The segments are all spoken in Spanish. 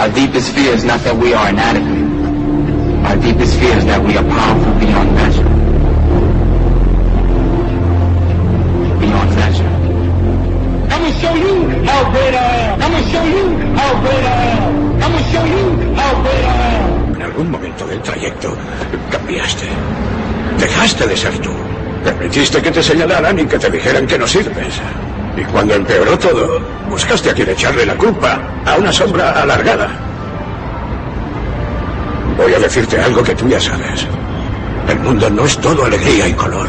Our deepest fear is not that we are inadequate. Our deepest fear is that we are powerful beyond measure. Show you how great I am. I'm gonna show you how great. En algún momento del trayecto cambiaste. Dejaste de ser tú. Permitiste que te señalaran y que te dijeran que no sirves. Y cuando empeoró todo, buscaste a quien echarle la culpa, a una sombra alargada. Voy a decirte algo que tú ya sabes. El mundo no es todo alegría y color.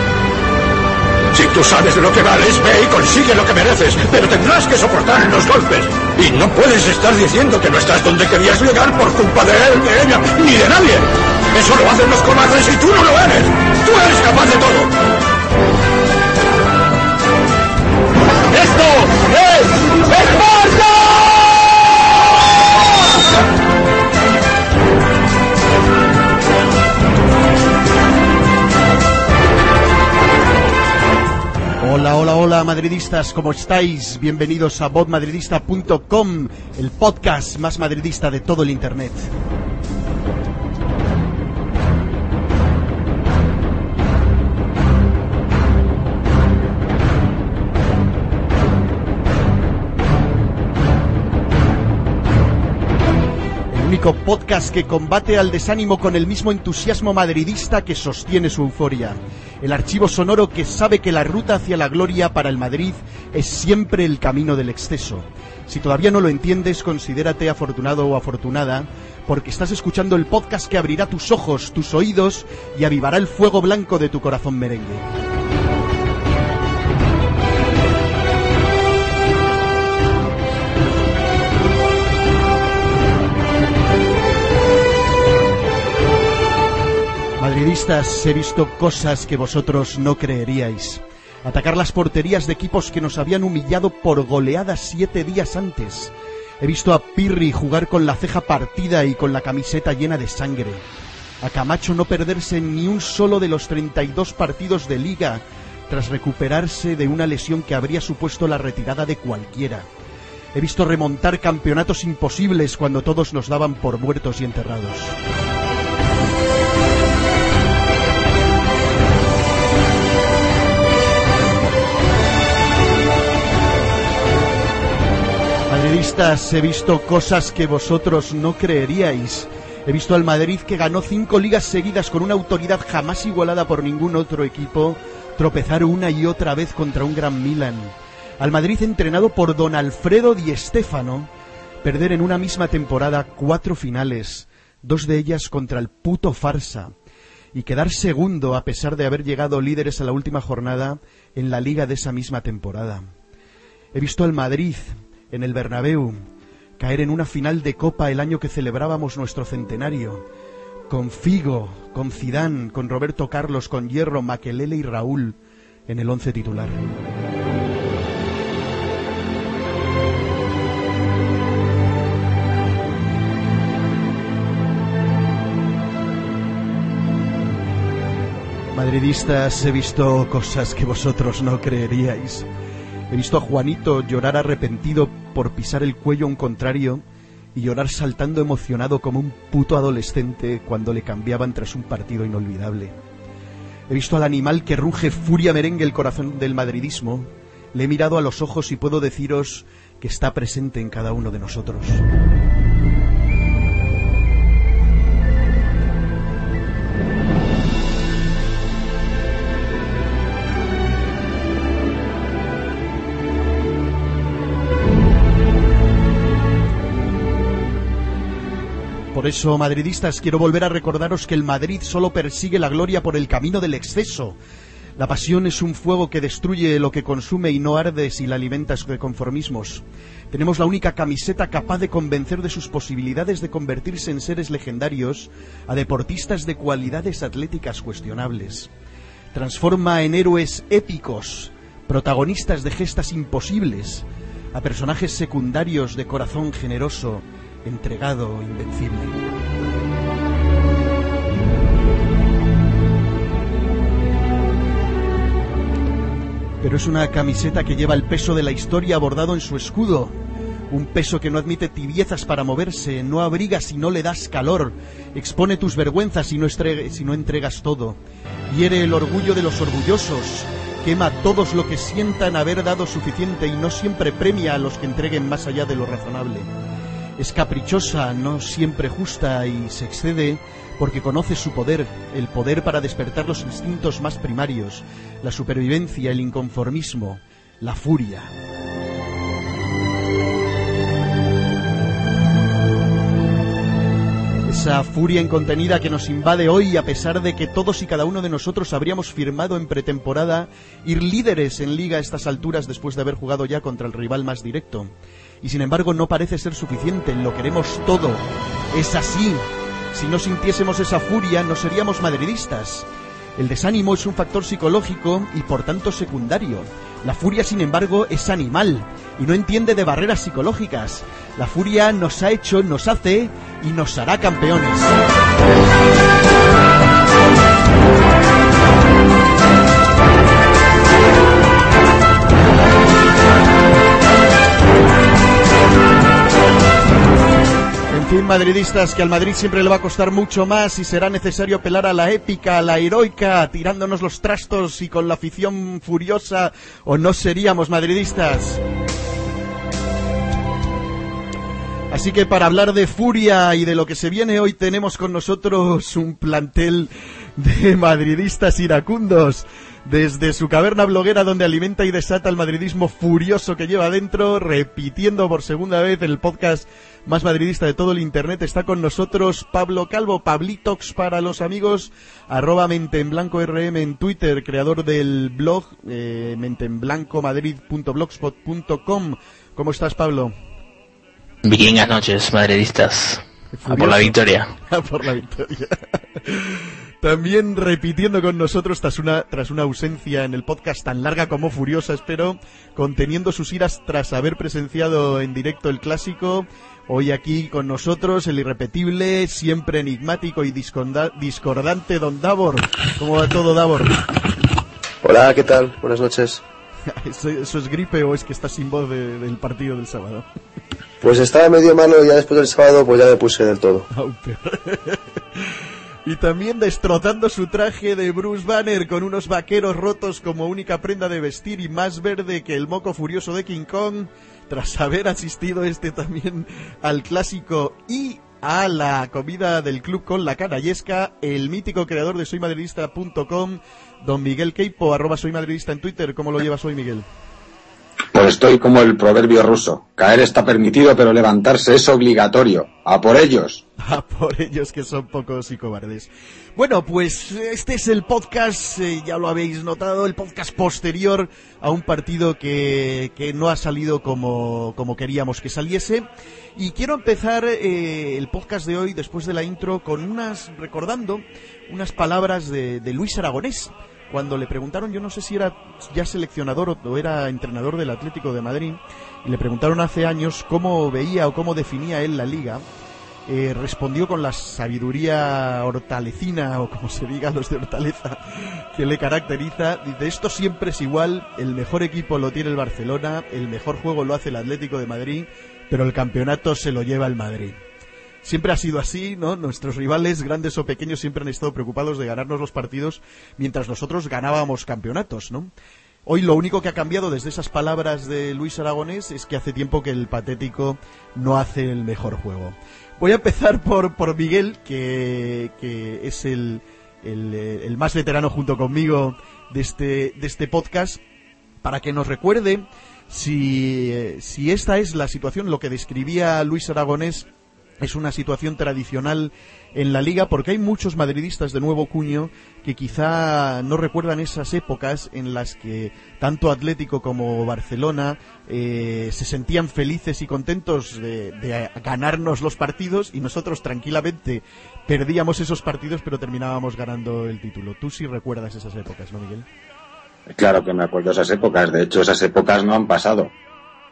Si tú sabes de lo que vales, ve y consigue lo que mereces, pero tendrás que soportar los golpes. Y no puedes estar diciendo que no estás donde querías llegar por culpa de él, de ella, ni de nadie. Eso lo hacen los cobardes y tú no lo eres. Tú eres capaz de todo. Esto es. Hola, hola, hola, madridistas, ¿cómo estáis? Bienvenidos a bodmadridista.com, el podcast más madridista de todo el Internet. El único podcast que combate al desánimo con el mismo entusiasmo madridista que sostiene su euforia. El archivo sonoro que sabe que la ruta hacia la gloria para el Madrid es siempre el camino del exceso. Si todavía no lo entiendes, considérate afortunado o afortunada, porque estás escuchando el podcast que abrirá tus ojos, tus oídos y avivará el fuego blanco de tu corazón merengue. Madridistas, he visto cosas que vosotros no creeríais. Atacar las porterías de equipos que nos habían humillado por goleadas siete días antes. He visto a Pirri jugar con la ceja partida y con la camiseta llena de sangre. A Camacho no perderse ni un solo de los 32 partidos de liga tras recuperarse de una lesión que habría supuesto la retirada de cualquiera. He visto remontar campeonatos imposibles cuando todos nos daban por muertos y enterrados. He visto cosas que vosotros no creeríais. He visto al Madrid que ganó cinco ligas seguidas con una autoridad jamás igualada por ningún otro equipo, tropezar una y otra vez contra un gran Milan. Al Madrid entrenado por don Alfredo Di Stéfano, perder en una misma temporada cuatro finales, dos de ellas contra el puto farsa, y quedar segundo a pesar de haber llegado líderes a la última jornada en la liga de esa misma temporada. He visto al Madrid en el Bernabéu, caer en una final de Copa el año que celebrábamos nuestro centenario, con Figo, con Zidane, con Roberto Carlos, con Hierro, Maquelele y Raúl en el once titular. Madridistas, he visto cosas que vosotros no creeríais. He visto a Juanito llorar arrepentido por pisar el cuello a un contrario y llorar saltando emocionado como un puto adolescente cuando le cambiaban tras un partido inolvidable. He visto al animal que ruge furia merengue el corazón del madridismo. Le he mirado a los ojos y puedo deciros que está presente en cada uno de nosotros. Por eso, madridistas, quiero volver a recordaros que el Madrid solo persigue la gloria por el camino del exceso. La pasión es un fuego que destruye lo que consume y no arde si la alimentas de conformismos. Tenemos la única camiseta capaz de convencer de sus posibilidades de convertirse en seres legendarios a deportistas de cualidades atléticas cuestionables. Transforma en héroes épicos, protagonistas de gestas imposibles, a personajes secundarios de corazón generoso entregado, invencible. Pero es una camiseta que lleva el peso de la historia bordado en su escudo. Un peso que no admite tibiezas para moverse, no abriga si no le das calor, expone tus vergüenzas si no, entregas todo, hiere el orgullo de los orgullosos, quema todos lo que sientan haber dado suficiente y no siempre premia a los que entreguen más allá de lo razonable. Es caprichosa, no siempre justa y se excede porque conoce su poder, el poder para despertar los instintos más primarios, la supervivencia, el inconformismo, la furia. Esa furia incontenida que nos invade hoy a pesar de que todos y cada uno de nosotros habríamos firmado en pretemporada ir líderes en liga a estas alturas después de haber jugado ya contra el rival más directo y sin embargo no parece ser suficiente, lo queremos todo. Es así. Si no sintiésemos esa furia, no seríamos madridistas. El desánimo es un factor psicológico y por tanto secundario. La furia, sin embargo, es animal y no entiende de barreras psicológicas. La furia nos ha hecho, nos hace y nos hará campeones. Madridistas, que al Madrid siempre le va a costar mucho más y será necesario apelar a la épica, a la heroica, tirándonos los trastos y con la afición furiosa, o no seríamos madridistas. Así que para hablar de furia y de lo que se viene hoy tenemos con nosotros un plantel de madridistas iracundos desde su caverna bloguera donde alimenta y desata el madridismo furioso que lleva dentro, repitiendo por segunda vez el podcast más madridista de todo el internet. Está con nosotros Pablo Calvo, Pablitox para los amigos, arroba mente en blanco RM en Twitter, creador del blog eh, menteenblancomadrid.blogspot.com. ¿Cómo estás, Pablo? Buenas noches, madridistas. Por la victoria. por la victoria. También repitiendo con nosotros tras una, tras una ausencia en el podcast tan larga como furiosa, espero, conteniendo sus iras tras haber presenciado en directo el clásico. Hoy aquí con nosotros el irrepetible, siempre enigmático y discordante Don Davor. ¿Cómo va todo, Davor? Hola, ¿qué tal? Buenas noches. ¿Eso, es gripe o es que estás sin voz del partido del sábado? Pues estaba medio malo y ya después del sábado pues ya me puse del todo. Y también destrozando su traje de Bruce Banner con unos vaqueros rotos como única prenda de vestir y más verde que el moco furioso de King Kong, tras haber asistido este también al clásico y a la comida del club con la canallesca, el mítico creador de soymadridista.com, don Miguel Keipo, arroba soymadridista en Twitter. ¿Cómo lo llevas hoy, Miguel? Pues estoy como el proverbio ruso. Caer está permitido, pero levantarse es obligatorio. A por ellos. A por ellos que son pocos y cobardes. Bueno, pues este es el podcast, eh, ya lo habéis notado, el podcast posterior a un partido que, que no ha salido como, como queríamos que saliese. Y quiero empezar eh, el podcast de hoy, después de la intro, con unas, recordando unas palabras de, de Luis Aragonés cuando le preguntaron, yo no sé si era ya seleccionador o era entrenador del Atlético de Madrid, y le preguntaron hace años cómo veía o cómo definía él la liga, eh, respondió con la sabiduría hortalecina, o como se diga los de hortaleza, que le caracteriza. Dice, esto siempre es igual, el mejor equipo lo tiene el Barcelona, el mejor juego lo hace el Atlético de Madrid, pero el campeonato se lo lleva el Madrid. Siempre ha sido así, ¿no? Nuestros rivales, grandes o pequeños, siempre han estado preocupados de ganarnos los partidos mientras nosotros ganábamos campeonatos, ¿no? Hoy lo único que ha cambiado desde esas palabras de Luis Aragonés es que hace tiempo que el patético no hace el mejor juego. Voy a empezar por, por Miguel, que, que es el, el, el, más veterano junto conmigo de este, de este podcast, para que nos recuerde si, si esta es la situación, lo que describía Luis Aragonés es una situación tradicional en la liga porque hay muchos madridistas de nuevo cuño que quizá no recuerdan esas épocas en las que tanto Atlético como Barcelona eh, se sentían felices y contentos de, de, ganarnos los partidos y nosotros tranquilamente perdíamos esos partidos pero terminábamos ganando el título. Tú sí recuerdas esas épocas, ¿no, Miguel? Claro que me acuerdo esas épocas. De hecho, esas épocas no han pasado.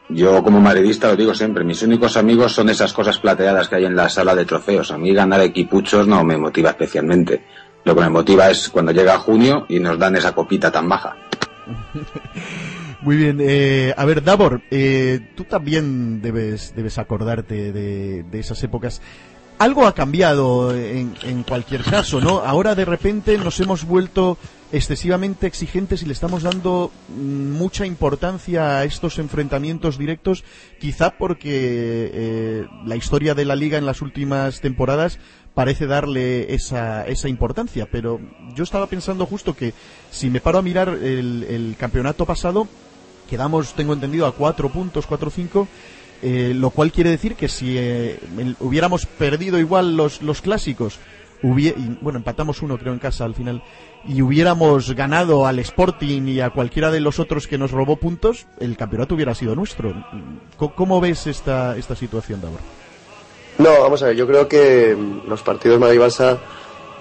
Yo como madridista lo digo siempre, mis únicos amigos son esas cosas plateadas que hay en la sala de trofeos. A mí ganar equipuchos no me motiva especialmente. Lo que me motiva es cuando llega junio y nos dan esa copita tan baja. Muy bien, eh, a ver, Davor, eh, tú también debes, debes acordarte de, de esas épocas algo ha cambiado en, en, cualquier caso, ¿no? Ahora de repente nos hemos vuelto excesivamente exigentes y le estamos dando mucha importancia a estos enfrentamientos directos, quizá porque eh, la historia de la liga en las últimas temporadas parece darle esa, esa importancia, pero yo estaba pensando justo que si me paro a mirar el, el campeonato pasado, quedamos, tengo entendido, a cuatro puntos, cuatro o cinco, eh, lo cual quiere decir que si eh, hubiéramos perdido igual los, los clásicos, y, bueno, empatamos uno creo en casa al final, y hubiéramos ganado al Sporting y a cualquiera de los otros que nos robó puntos, el campeonato hubiera sido nuestro. ¿Cómo, ves esta, esta situación, Davor? No, vamos a ver, yo creo que los partidos Madrid-Barça,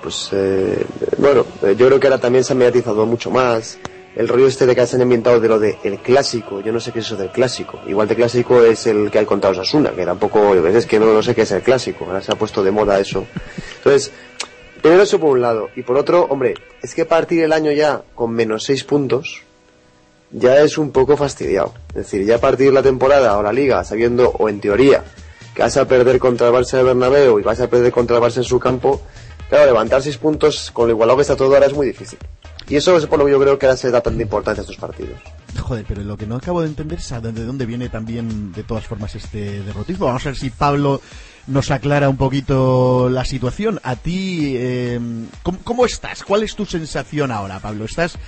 pues, eh, bueno, yo creo que ahora también se han mediatizado mucho más el rollo este de que se han inventado de lo de el clásico, yo no sé qué es eso del clásico. Igual de clásico es el que ha contado Sasuna, que tampoco, a veces que no, no sé qué es el clásico, ahora se ha puesto de moda eso. Entonces, primero eso por un lado, y por otro, hombre, es que partir el año ya con menos seis puntos, ya es un poco fastidiado. Es decir, ya partir la temporada o la liga sabiendo, o en teoría, que vas a perder contra el Barça de Bernabéu y vas a perder contra el Barça en su campo, claro, levantar seis puntos con lo igualado que está todo ahora es muy difícil. Y eso es por lo que yo creo que ahora se da tanta importancia a estos partidos. Joder, pero lo que no acabo de entender es de dónde viene también, de todas formas, este derrotismo. Vamos a ver si Pablo nos aclara un poquito la situación. A ti, eh, ¿cómo, ¿cómo, estás? ¿Cuál es tu sensación ahora, Pablo? ¿Estás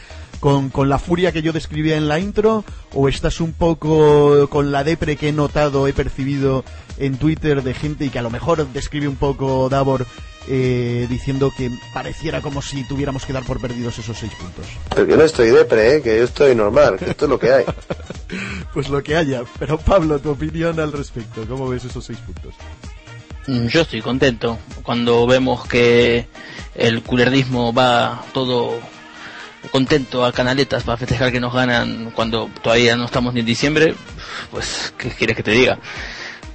con, con, la furia que yo describía en la intro o estás un poco con la depre que he notado, he percibido en Twitter de gente y que a lo mejor describe un poco Davor eh, diciendo que pareciera como si tuviéramos que dar por perdidos esos seis puntos. Pero yo no estoy depre, ¿eh? que yo estoy normal, que esto es lo que hay. pues lo que haya. Pero Pablo, tu opinión al respecto, ¿cómo ves esos seis puntos? Yo estoy contento cuando vemos que el culerdismo va todo contento a canaletas para festejar que nos ganan cuando todavía no estamos ni en diciembre, pues, ¿qué quieres que te diga?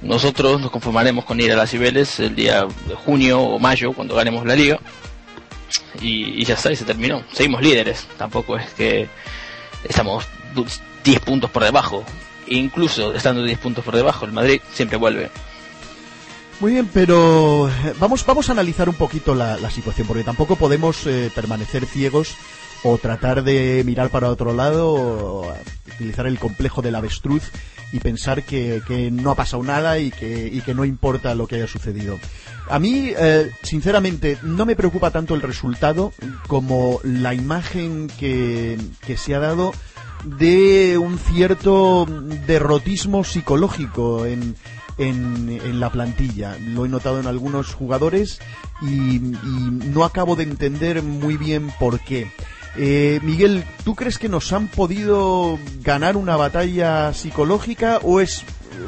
Nosotros nos conformaremos con ir a las Cibeles el día de junio o mayo, cuando ganemos la liga. Y, y, ya está, y se terminó. Seguimos líderes. Tampoco es que estamos 10 puntos por debajo. Incluso estando 10 puntos por debajo, el Madrid siempre vuelve. Muy bien, pero vamos, vamos a analizar un poquito la, la situación, porque tampoco podemos eh, permanecer ciegos o tratar de mirar para otro lado utilizar el complejo del avestruz y pensar que, no ha pasado nada y que, no importa lo que haya sucedido. A mí, eh, sinceramente, no me preocupa tanto el resultado como la imagen que, se ha dado de un cierto derrotismo psicológico en, la plantilla. Lo he notado en algunos jugadores y no acabo de entender muy bien por qué. Eh, Miguel, ¿tú crees que nos han podido ganar una batalla psicológica o es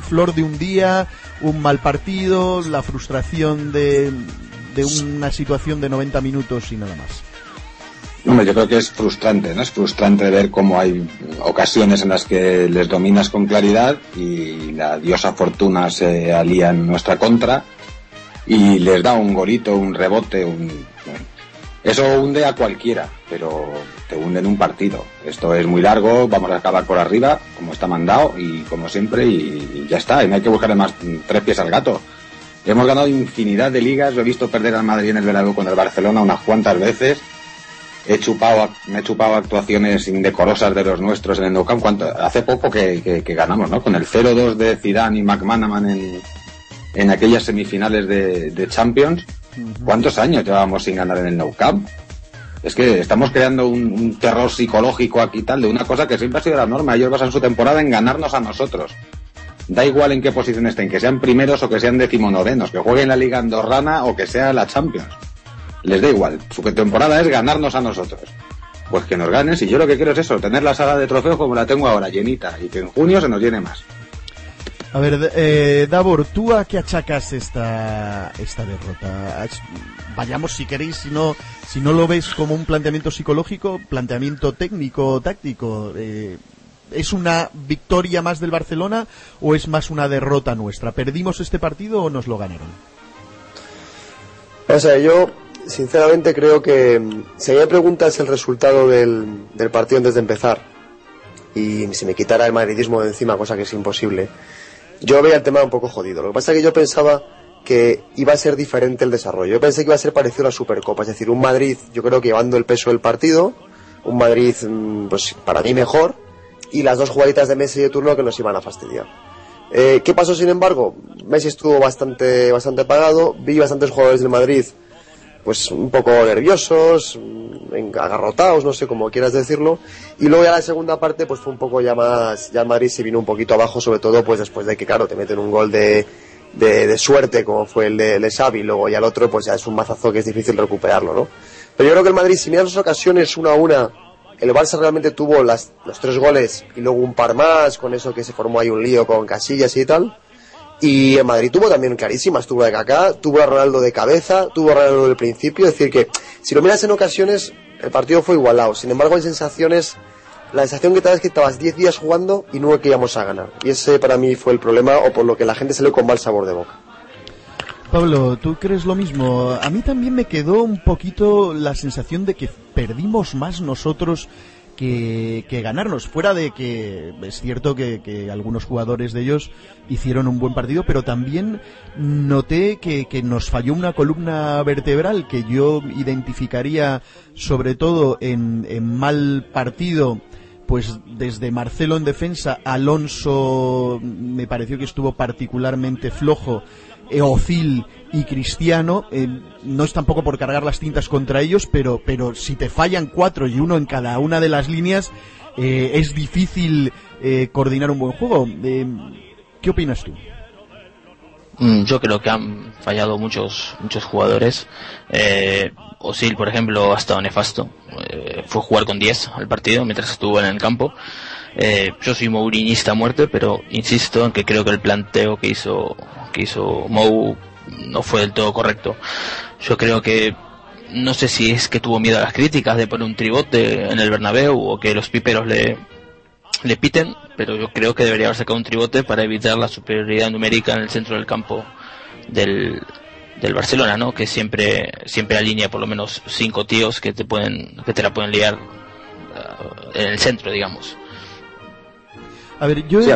flor de un día, un mal partido, la frustración de, una situación de 90 minutos y nada más? Hombre, yo creo que es frustrante, ¿no? Es frustrante ver cómo hay ocasiones en las que les dominas con claridad y la diosa fortuna se alía en nuestra contra y les da un golito, un rebote, un, Eso hunde a cualquiera, pero te hunde en un partido. Esto es muy largo, vamos a acabar por arriba, como está mandado y como siempre, y, ya está. Y no hay que buscar más tres pies al gato. Hemos ganado infinidad de ligas, lo he visto perder al Madrid en el verano contra el Barcelona unas cuantas veces. He chupado, me he chupado actuaciones indecorosas de los nuestros en el Nou. Hace poco que, ganamos, ¿no? Con el 0-2 de Zidane y McManaman en, en aquellas semifinales de Champions ¿Cuántos años llevábamos sin ganar en el Nou Camp? Es que estamos creando un, terror psicológico aquí tal de una cosa que siempre ha sido la norma. Ellos basan su temporada en ganarnos a nosotros. Da igual en qué posición estén, que sean primeros o que sean decimonovenos, que jueguen la Liga Andorrana o que sea la Champions. Les da igual. Su temporada es ganarnos a nosotros. Pues que nos ganen. Si yo lo que quiero es eso, tener la sala de trofeos como la tengo ahora, llenita, y que en junio se nos llene más. A ver, eh, Davor, ¿tú a qué achacas esta, esta derrota? Vayamos si queréis, si no, si no lo ves como un planteamiento psicológico, planteamiento técnico, táctico. Eh, ¿Es una victoria más del Barcelona o es más una derrota nuestra? ¿Perdimos este partido o nos lo ganaron? O sea, yo sinceramente creo que si me preguntas el resultado del, del partido antes de empezar y si me quitara el madridismo de encima, cosa que es imposible, yo veía el tema un poco jodido. Lo que pasa es que yo pensaba que iba a ser diferente el desarrollo. Yo pensé que iba a ser parecido a la Supercopa, es decir, un Madrid, yo creo que llevando el peso del partido, un Madrid, mm, pues para mí mejor, y las dos jugaditas de Messi de turno que nos iban a fastidiar. Eh, ¿Qué pasó sin embargo? Messi estuvo bastante, bastante apagado, vi bastantes jugadores del Madrid pues un poco nerviosos, mm, agarrotados, no sé cómo quieras decirlo. Y luego ya la segunda parte pues fue un poco ya más, ya el Madrid se vino un poquito abajo, sobre todo pues después de que claro, te meten un gol de, de, suerte como fue el de, de Xavi, luego ya el otro pues ya es un mazazo que es difícil recuperarlo, ¿no? Pero yo creo que el Madrid, si miras las ocasiones una a una, el Barça realmente tuvo las, los tres goles y luego un par más, con eso que se formó ahí un lío con Casillas y tal. Y en Madrid tuvo también clarísimas, tuvo de Kaká, tuvo a Ronaldo de cabeza, tuvo a Ronaldo del principio, es decir que si lo miras en ocasiones el partido fue igualado, sin embargo hay sensaciones, la sensación que te da es que estabas 10 días jugando y no que íbamos a ganar. Y ese para mí fue el problema o por lo que la gente salió con mal sabor de boca. Pablo, ¿tú crees lo mismo? A mí también me quedó un poquito la sensación de que perdimos más nosotros que, ganarnos. Fuera de que es cierto que, algunos jugadores de ellos hicieron un buen partido, pero también noté que, nos falló una columna vertebral que yo identificaría sobre todo en, en mal partido pues desde Marcelo en defensa, Alonso me pareció que estuvo particularmente flojo Eocil y Cristiano, eh, no es tampoco por cargar las tintas contra ellos, pero, pero si te fallan cuatro y uno en cada una de las líneas, eh, es difícil eh, coordinar un buen juego. ¿Qué opinas tú? Mm, yo creo que han fallado muchos muchos jugadores. Eh, Osil, por ejemplo, ha estado nefasto. fue jugar con 10 al partido mientras estuvo en el campo. Eh, yo soy mourinista a muerte, pero insisto en que creo que el planteo que hizo, que hizo Mou no fue del todo correcto. Yo creo que no sé si es que tuvo miedo a las críticas de poner un tribote en el Bernabéu o que los piperos le, le piten, pero yo creo que debería haber sacado un tribote para evitar la superioridad numérica en el centro del campo del, del Barcelona, ¿no? Que siempre siempre alinea por lo menos cinco tíos que te pueden que te la pueden liar uh, en el centro, digamos. A ver, yo... Sí,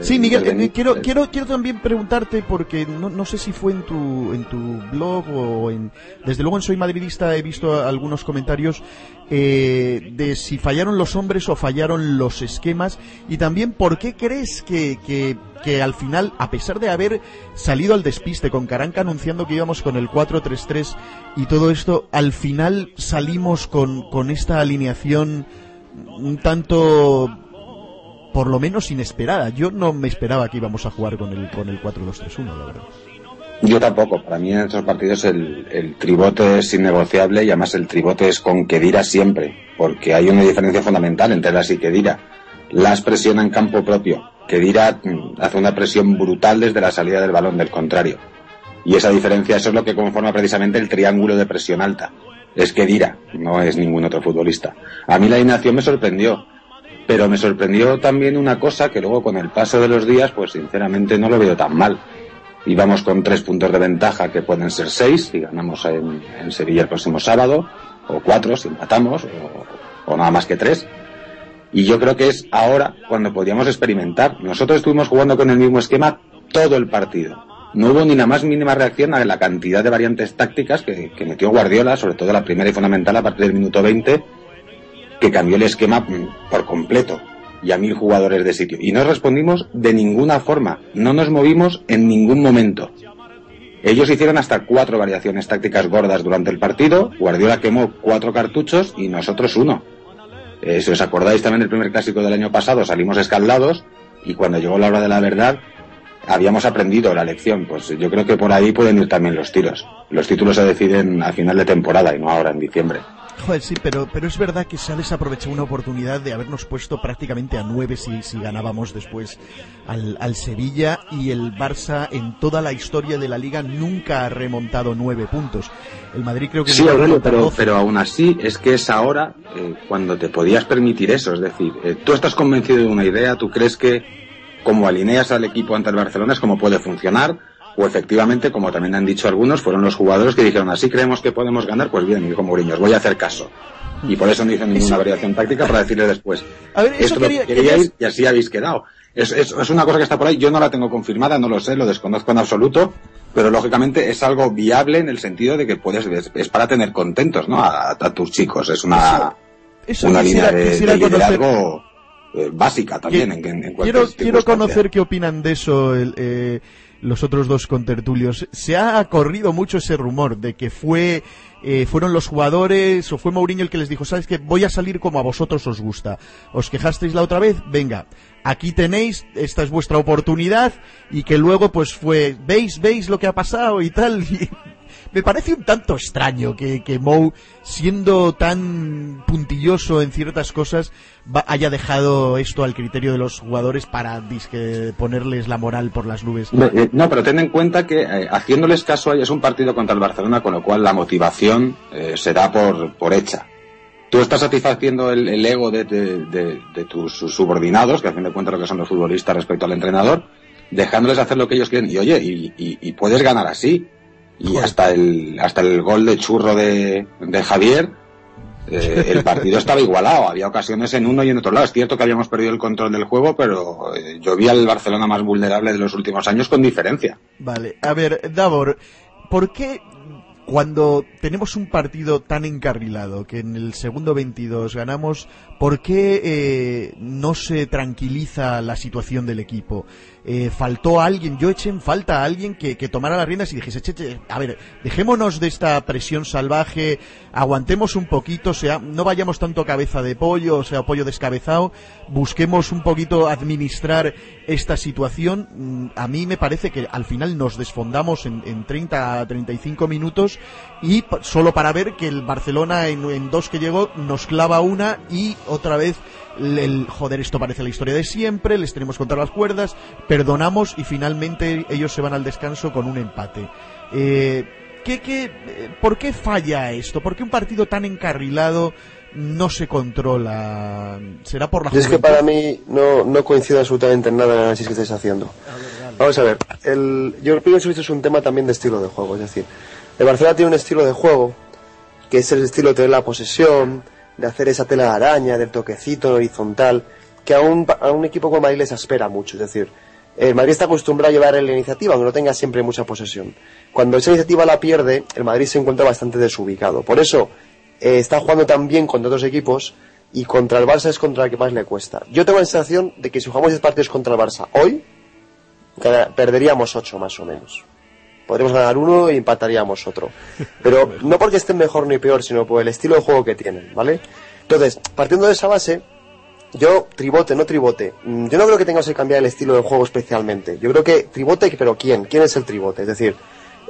sí Miguel, eh, quiero, quiero, quiero también preguntarte, porque no, no sé si fue en tu, en tu blog o en... Desde luego en Soy Madridista he visto algunos comentarios eh, de si fallaron los hombres o fallaron los esquemas y también por qué crees que, que, que al final, a pesar de haber salido al despiste con Caranca anunciando que íbamos con el 4-3-3 y todo esto, al final salimos con, con esta alineación un tanto por lo menos inesperada. Yo no me esperaba que íbamos a jugar con el, con el 4-2-3-1, la verdad. Yo tampoco. Para mí en estos partidos el, el, tribote es innegociable y además el tribote es con Kedira siempre, porque hay una diferencia fundamental entre las y Kedira. Las presiona en campo propio. Kedira mm, hace una presión brutal desde la salida del balón del contrario. Y esa diferencia, eso es lo que conforma precisamente el triángulo de presión alta. Es Kedira, no es ningún otro futbolista. A mí la alineación me sorprendió pero me sorprendió también una cosa que luego con el paso de los días, pues sinceramente no lo veo tan mal. íbamos con tres puntos de ventaja que pueden ser seis si ganamos en, Sevilla el próximo sábado, o cuatro si empatamos, o, nada más que tres. Y yo creo que es ahora cuando podríamos experimentar. Nosotros estuvimos jugando con el mismo esquema todo el partido. No hubo ni la más mínima reacción a la cantidad de variantes tácticas que, que metió Guardiola, sobre todo la primera y fundamental a partir del minuto 20, que cambió el esquema por completo y a mil jugadores de sitio. Y no respondimos de ninguna forma, no nos movimos en ningún momento. Ellos hicieron hasta cuatro variaciones tácticas gordas durante el partido, Guardiola quemó cuatro cartuchos y nosotros uno. Eh, si os acordáis también del primer clásico del año pasado, salimos escaldados y cuando llegó la hora de la verdad, habíamos aprendido la lección. Pues yo creo que por ahí pueden ir también los tiros. Los títulos se deciden a final de temporada y no ahora en diciembre. Joder, sí, pero, pero es verdad que se ha desaprovechado una oportunidad de habernos puesto prácticamente a nueve si, si ganábamos después al, al Sevilla y el Barça en toda la historia de la liga nunca ha remontado nueve puntos. El Madrid creo que... Sí, Aurelio, pero, 12. pero aún así es que es ahora eh, cuando te podías permitir eso. Es decir, eh, tú estás convencido de una idea, tú crees que como alineas al equipo ante el Barcelona es como puede funcionar, o efectivamente, como también han dicho algunos, fueron los jugadores que dijeron, así creemos que podemos ganar, pues bien, dijo Mourinho, os voy a hacer caso. Y por eso no hizo ninguna Eso- variación táctica para decirle después, A ver, eso esto es lo quería- que quería querías- y así habéis quedado. Es, es, es una cosa que está por ahí, yo no la tengo confirmada, no lo sé, lo desconozco en absoluto, pero lógicamente es algo viable en el sentido de que puedes, es, es para tener contentos, ¿no? A, a tus chicos, es una, Eso una quisiera- línea de, de conocer- liderazgo eh, básica también en, en, en cualquier quiero, quiero conocer qué opinan de eso el, eh, los otros dos contertulios. Se ha corrido mucho ese rumor de que fue eh, fueron los jugadores o fue Mourinho el que les dijo, sabes que voy a salir como a vosotros os gusta. Os quejasteis la otra vez, venga, aquí tenéis, esta es vuestra oportunidad y que luego pues fue, veis, veis lo que ha pasado y tal. Y me parece un tanto extraño que, que Mou, siendo tan puntilloso en ciertas cosas, va- haya dejado esto al criterio de los jugadores para disque, ponerles la moral por las nubes. No, eh, No, pero ten en cuenta que eh, haciéndoles caso es un partido contra el Barcelona, con lo cual la motivación eh, se da por, por hecha. Tú estás satisfaciendo el, ego de, de- tus subordinados, que a fin de cuentas lo que son los futbolistas respecto al entrenador, dejándoles hacer lo que ellos quieren. Y oye, y puedes ganar así. Y hasta el, hasta el gol de churro de, de Javier, eh, el partido estaba igualado. Había ocasiones en uno y en otro lado. Es cierto que habíamos perdido el control del juego, pero eh, yo vi al Barcelona más vulnerable de los últimos años con diferencia. Vale, a ver, Davor, ¿por qué cuando tenemos un partido tan encarrilado que en el segundo 22 ganamos, ¿por qué eh, no se tranquiliza la situación del equipo? Eh, faltó alguien, yo eché en falta a alguien que, que tomara las riendas y dijese, che, a ver, dejémonos de esta presión salvaje, aguantemos un poquito, o sea, no vayamos tanto cabeza de pollo, o sea, pollo descabezado, busquemos un poquito administrar esta situación. Mm, A mí me parece que al final nos desfondamos en, en 30 a 35 minutos y solo para ver que el Barcelona en, en dos que llegó nos clava una y otra vez el, el- joder, esto parece la historia de siempre, les tenemos contra las cuerdas, perdonamos y finalmente ellos se van al descanso con un empate. Eh, ¿qué, qué, eh, ¿Por qué falla esto? ¿Por qué un partido tan encarrilado no se controla? ¿Será por la es que para mí no, no coincide absolutamente en nada en el análisis que estáis haciendo. Vamos a ver, el, yo creo que esto es un tema también de estilo de juego. Es decir, el Barcelona tiene un estilo de juego que es el estilo de tener la posesión, de hacer esa tela de araña, del toquecito horizontal, que a un, a un equipo como Madrid les espera mucho. Es decir, el Madrid está acostumbrado a llevar la iniciativa, aunque no tenga siempre mucha posesión. Cuando esa iniciativa la pierde, el Madrid se encuentra bastante desubicado. Por eso, eh, está jugando tan bien contra otros equipos y contra el Barça es contra el que más le cuesta. Yo tengo la sensación de que si jugamos 10 partidos contra el Barça hoy, perderíamos 8 más o menos. Podríamos ganar uno y empataríamos otro. Pero no porque estén mejor ni peor, sino por el estilo de juego que tienen, ¿vale? Entonces, partiendo de esa base, yo, tribote, no tribote. mm, Yo no creo que tengamos que cambiar el estilo de juego especialmente. Yo creo que tribote, pero ¿quién? ¿Quién es el tribote? Es decir,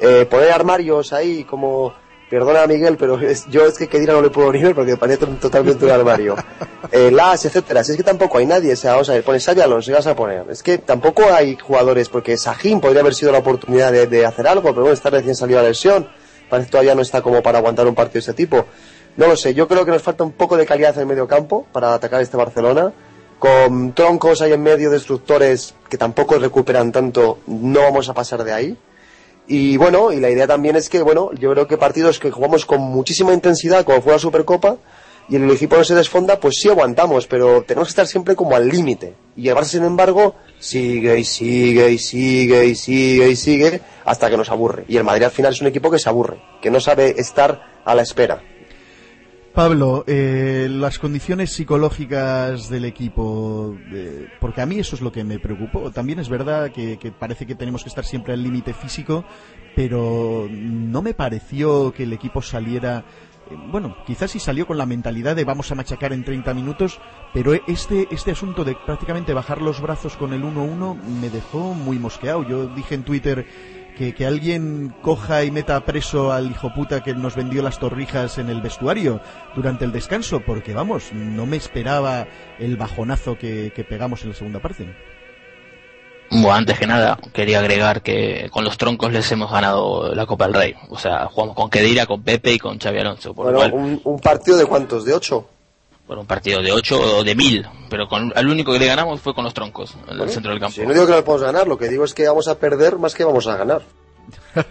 eh, poner armarios ahí como, perdona Miguel, pero es- yo es que Kedira no le puedo ni ver porque parece totalmente un armario. Eh, Las, etcétera. Si es que tampoco hay nadie, o sea, vamos a ver, pones Xavi Alonso y vas a poner. Es que tampoco hay jugadores, porque Sajín podría haber sido la oportunidad de, de hacer algo, pero bueno, está recién salido a la lesión. Parece que todavía no está como para aguantar un partido de este tipo. No lo sé, yo creo que nos falta un poco de calidad en el medio campo para atacar este Barcelona con troncos ahí en medio, destructores que tampoco recuperan tanto, no vamos a pasar de ahí. Y bueno, y la idea también es que, bueno, yo creo que partidos que jugamos con muchísima intensidad, como fue la Supercopa, y el equipo no se desfonda, pues sí aguantamos, pero tenemos que estar siempre como al límite. Y el sin embargo, sigue y sigue y sigue y sigue y sigue hasta que nos aburre. Y el Madrid al final es un equipo que se aburre, que no sabe estar a la espera. Pablo, eh, las condiciones psicológicas del equipo, eh, porque a mí eso es lo que me preocupó. También es verdad que, que parece que tenemos que estar siempre al límite físico, pero no me pareció que el equipo saliera eh, bueno, quizás sí salió con la mentalidad de vamos a machacar en 30 minutos, pero este, este asunto de prácticamente bajar los brazos con el 1-1 me dejó muy mosqueado. Yo dije en Twitter que, que alguien coja y meta preso al hijo puta que nos vendió las torrijas en el vestuario durante el descanso, porque vamos, no me esperaba el bajonazo que, que pegamos en la segunda parte. Bueno, antes que nada, quería agregar que con los troncos les hemos ganado la Copa del Rey. O sea, jugamos con Kedira, con Pepe y con Xavi Alonso. Por Bueno, cual, un, un partido de cuántos, de ocho. Bueno, un partido de 8 o de 1000, pero con, al único que le ganamos fue con los troncos, en el centro del campo. Si no digo que no podemos ganar, lo que digo es que vamos a perder más que vamos a ganar.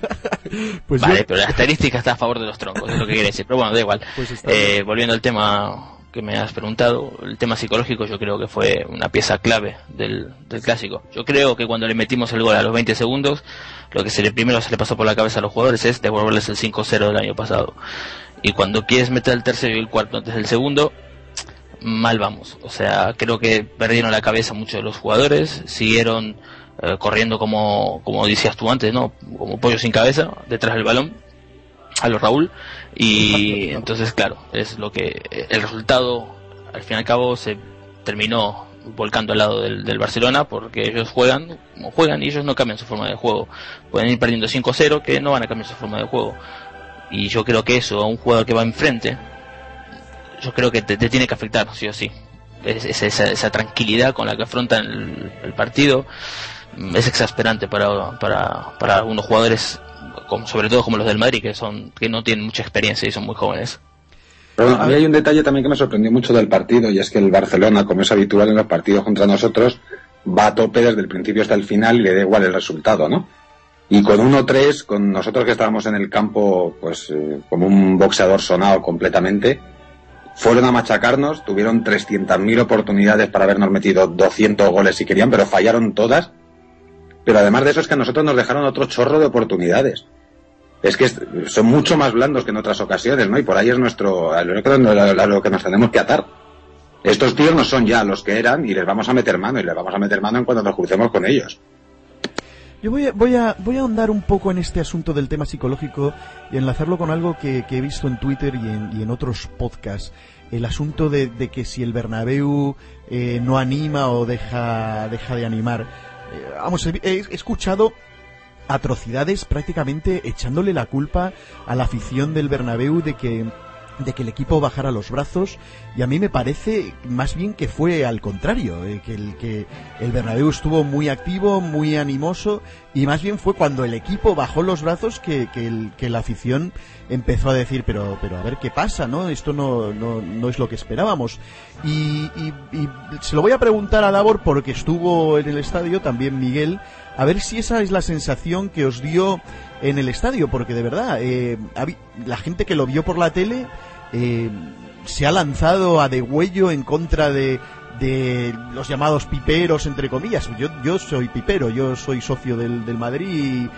Pues vale, yo- pero la estadística está a favor de los troncos, es lo que quiere decir. Pero bueno, da igual. Pues Eh, volviendo al tema que me has preguntado, el tema psicológico yo creo que fue una pieza clave del, del clásico. Yo creo que cuando le metimos el gol a los 20 segundos, lo que se le, primero se le pasó por la cabeza a los jugadores es devolverles el 5-0 del año pasado. Y cuando quieres meter el tercero y el cuarto antes del segundo, mal vamos. O sea, creo que perdieron la cabeza muchos de los jugadores, siguieron eh, corriendo como, como decías tú antes, ¿no? Como pollo sin cabeza, detrás del balón, a los Raúl. Y entonces, claro, es lo que el resultado, al fin y al cabo, se terminó volcando al lado del, del Barcelona porque ellos juegan como juegan y ellos no cambian su forma de juego. Pueden ir perdiendo 5-0 que no van a cambiar su forma de juego. Y yo creo que eso a un jugador que va enfrente, yo creo que te, tiene que afectar, sí o sí. Es- es- esa, esa tranquilidad con la que afrontan el, el partido mm, es exasperante para, para, para algunos jugadores, como, sobre todo como los del Madrid, que, son, que no tienen mucha experiencia y son muy jóvenes. Pero a mí hay un detalle también que me sorprendió mucho del partido y es que el Barcelona, como es habitual en los partidos contra nosotros, va a tope desde el principio hasta el final y le da igual el resultado, ¿no? Y con 1-3, con nosotros que estábamos en el campo, pues eh, como un boxeador sonado completamente, fueron a machacarnos, tuvieron 300.000 oportunidades para habernos metido 200 goles si querían, pero fallaron todas. Pero además de eso es que a nosotros nos dejaron otro chorro de oportunidades es que son mucho más blandos que en otras ocasiones, ¿no? Y por ahí es nuestro, a lo que, nos tenemos que atar. Estos tíos no son ya los que eran y les vamos a meter mano y les vamos a meter mano en cuando nos crucemos con ellos. Yo voy a, voy, a, voy a ahondar un poco en este asunto del tema psicológico y enlazarlo con algo que, que he visto en Twitter y en, y en otros podcasts. El asunto de, de que si el Bernabéu eh, no anima o deja, deja de animar. Eh, vamos, he, escuchado atrocidades prácticamente echándole la culpa a la afición del Bernabéu de que de que el equipo bajara los brazos y a mí me parece más bien que fue al contrario, eh, que el que el Bernabéu estuvo muy activo, muy animoso y más bien fue cuando el equipo bajó los brazos que, que, la afición empezó a decir pero pero a ver qué pasa, ¿no? Esto no, no, no es lo que esperábamos y, y- y se lo voy a preguntar a Davor porque estuvo en el estadio también Miguel a ver si esa es la sensación que os dio en el estadio, porque de verdad, eh, la gente que lo vio por la tele eh, se ha lanzado a degüello en contra de, los llamados piperos, entre comillas. Yo, yo soy pipero, yo soy socio del, Madrid y,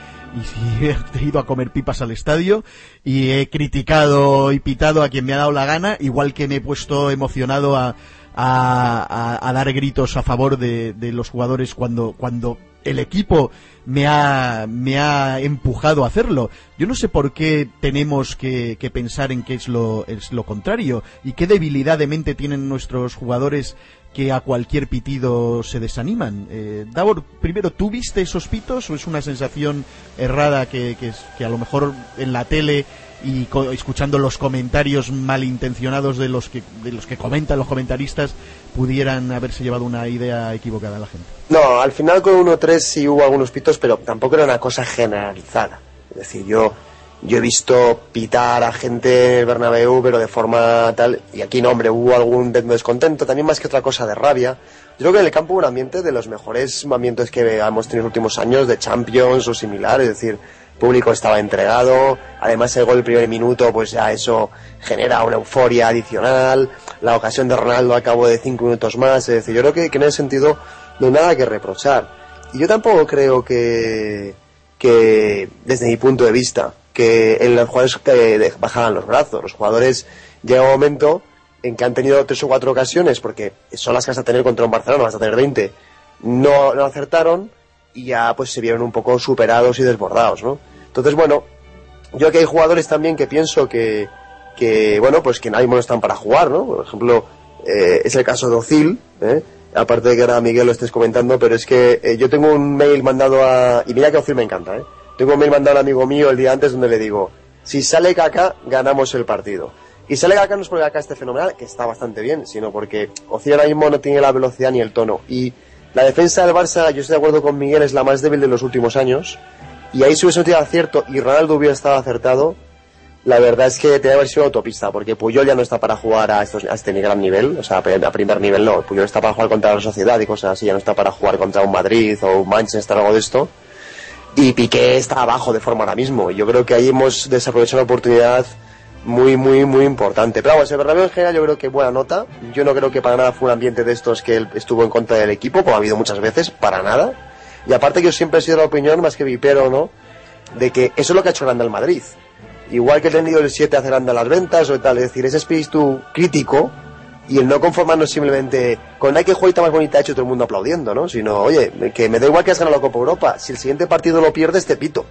y he ido a comer pipas al estadio y he criticado y pitado a quien me ha dado la gana, igual que me he puesto emocionado a- a dar gritos a favor de, de los jugadores cuando, cuando el equipo me ha, me ha empujado a hacerlo. Yo no sé por qué tenemos que, pensar en que es lo, es lo contrario y qué debilidad de mente tienen nuestros jugadores que a cualquier pitido se desaniman. Eh, Davor, primero, ¿tú viste esos pitos o es una sensación errada que, que, que a lo mejor en la tele y escuchando los comentarios malintencionados de los que de los que comentan los comentaristas pudieran haberse llevado una idea equivocada a la gente? No, al final con 1-3 sí hubo algunos pitos, pero tampoco era una cosa generalizada. Es decir, yo yo he visto pitar a gente en el Bernabéu, pero de forma tal, y aquí no, hombre, hubo algún descontento, también más que otra cosa de rabia. Yo creo que en el campo hubo un ambiente de los mejores ambientes que hemos tenido en los últimos años, de Champions o similar, es decir, público estaba entregado, además el gol del primer minuto, pues ya eso genera una euforia adicional, la ocasión de Ronaldo a cabo de cinco minutos más, es yo creo que, que en ese sentido no hay nada que reprochar. Y yo tampoco creo que, que desde mi punto de vista, que en los jugadores que bajaban los brazos. Los jugadores llega un momento en que han tenido tres o cuatro ocasiones, porque son las que vas a tener contra un Barcelona, vas a tener 20, no, no acertaron y ya pues se vieron un poco superados y desbordados, ¿no? Entonces, bueno, yo aquí hay jugadores también que pienso que, que bueno, pues que nadie no están para jugar, ¿no? Por ejemplo, eh, es el caso de Ocil, ¿eh? aparte de que ahora Miguel lo estés comentando, pero es que eh, yo tengo un mail mandado a... Y mira que Ocil me encanta, ¿eh? Tengo un mail mandado al amigo mío el día antes donde le digo, si sale Kaká, ganamos el partido. Y sale Kaká no es porque Kaká esté fenomenal, que está bastante bien, sino porque Ocil ahora mismo no tiene la velocidad ni el tono. Y la defensa del Barça, yo estoy de acuerdo con Miguel, es la más débil de los últimos años. Y ahí si hubiese sido acierto y Ronaldo hubiera estado acertado, la verdad es que tiene que haber sido autopista, porque Puyol ya no está para jugar a, este gran nivel, o sea, a primer nivel no. Puyol está para jugar contra la sociedad y cosas así, ya no está para jugar contra un Madrid o un Manchester o algo de esto y Piqué está abajo de forma ahora mismo. Yo creo que ahí hemos desaprovechado una oportunidad muy, muy, muy importante. Pero vamos, el Bernabéu en general yo creo que buena nota. Yo no creo que para nada fue un ambiente de estos que él estuvo en contra del equipo, como ha habido muchas veces, para nada. Y aparte yo siempre he sido de la opinión, más que vipero, ¿no? De que eso es lo que ha hecho grande al Madrid. Igual que he tenido el 7 hacer grande las ventas o tal, es decir, ese espíritu crítico y el no conformarnos simplemente con hay que jueguita más bonita ha hecho todo el mundo aplaudiendo, ¿no? Sino, oye, que me da igual que has ganado la Copa Europa, si el siguiente partido lo pierdes, te pito.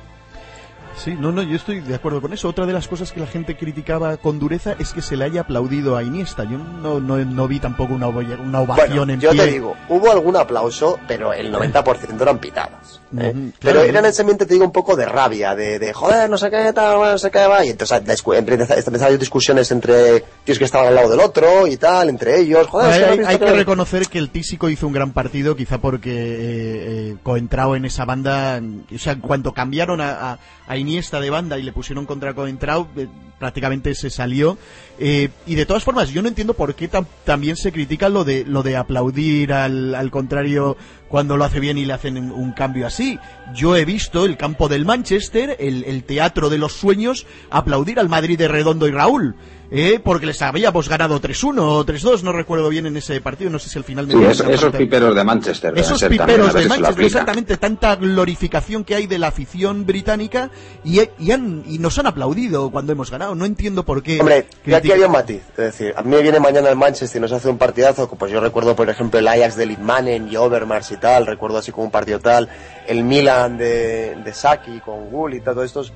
Sí, no, no, yo estoy de acuerdo con eso. Otra de las cosas que la gente criticaba con dureza es que se le haya aplaudido a Iniesta. Yo no, no, no vi tampoco una, una ovación bueno, en yo pie. te digo, hubo algún aplauso, pero el 90% eran pitadas. ¿eh? Pero era en ese ambiente, te digo, un poco de rabia, de, de joder, no sé qué, tal, no sé qué, va. Y entonces empezaron a haber discusiones entre tíos que estaban al lado del otro y tal, entre ellos. Joder, hay, que hay- hay reconocer que el Tísico hizo un gran partido, quizá porque eh, eh, Coentrao en esa banda, o sea, cuando cambiaron a, a- a Iniesta de banda y le pusieron contra Coentrao, eh, prácticamente se salió. Eh, y de todas formas, yo no entiendo por qué tam- también se critica lo de lo de aplaudir al, al contrario cuando lo hace bien y le hacen un, un cambio así. Yo he visto el campo del Manchester, el, el teatro de los sueños, aplaudir al Madrid de Redondo y Raúl. Eh, porque les habíamos ganado 3-1 o 3-2, no recuerdo bien en ese partido, no sé si al final me Sí, dio es- otra esos piperos de Manchester. Esos también, piperos de Manchester, exactamente, tanta glorificación que hay de la afición británica y, y, han- y nos han aplaudido cuando hemos ganado. No entiendo por qué. Hombre, aquí había un matiz. Es decir, a mí me viene mañana el Manchester y nos hace un partidazo. Pues yo recuerdo, por ejemplo, el Ajax de Litmanen y Overmars y tal. Recuerdo así como un partido tal. El Milan de, de Saki con Gull y todo estos.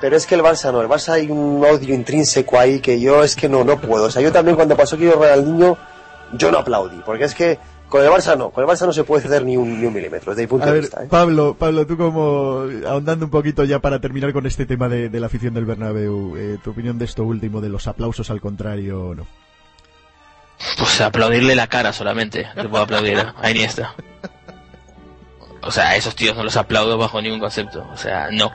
Pero es que el Barça no. El Barça hay un odio intrínseco ahí que yo es que no, no puedo. O sea, yo también cuando pasó que Ronaldinho, yo no aplaudí. Porque es que con el Barça no. Con el Barça no se puede ceder ni un, ni un milímetro, desde mi punto A de ver, vista. ¿eh? Pablo, Pablo, tú como ahondando un poquito ya para terminar con este tema de, de la afición del Bernabéu, eh, tu opinión de esto último, de los aplausos al contrario o no. Pues aplaudirle la cara solamente, le puedo aplaudir a a Iniesta. O sea, a esos tíos no los aplaudo bajo ningún concepto. O sea, no.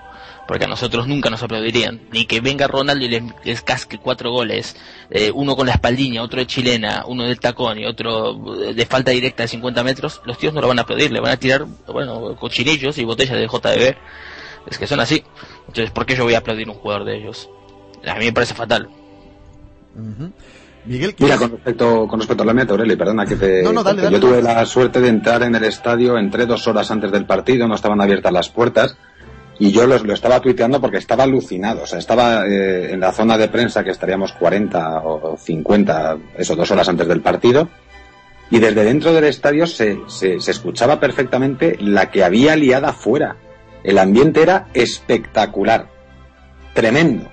Porque a nosotros nunca nos aplaudirían. Ni que venga Ronaldo y les, les casque cuatro goles. eh, uno con la espaldilla, otro de chilena, uno del tacón y otro eh, de falta directa de 50 metros. Los tíos no lo van a aplaudir. Le van a tirar, bueno, cochinillos y botellas de JBB. Es que son así. Entonces, ¿por qué yo voy a aplaudir a un jugador de ellos? A mí me parece fatal. Miguel, Mira, ¿quieres- con respecto, con respecto a la meta, Aureli, perdona que te... No, no, dale, dale, Yo tuve dale. la suerte de entrar en el estadio, entré dos horas antes del partido, no estaban abiertas las puertas, y yo los- lo estaba tuiteando porque estaba alucinado. O sea, estaba eh, en la zona de prensa que estaríamos 40 o 50, eso, dos horas antes del partido, y desde dentro del estadio se, se, se escuchaba perfectamente la que había liada afuera. El ambiente era espectacular, tremendo.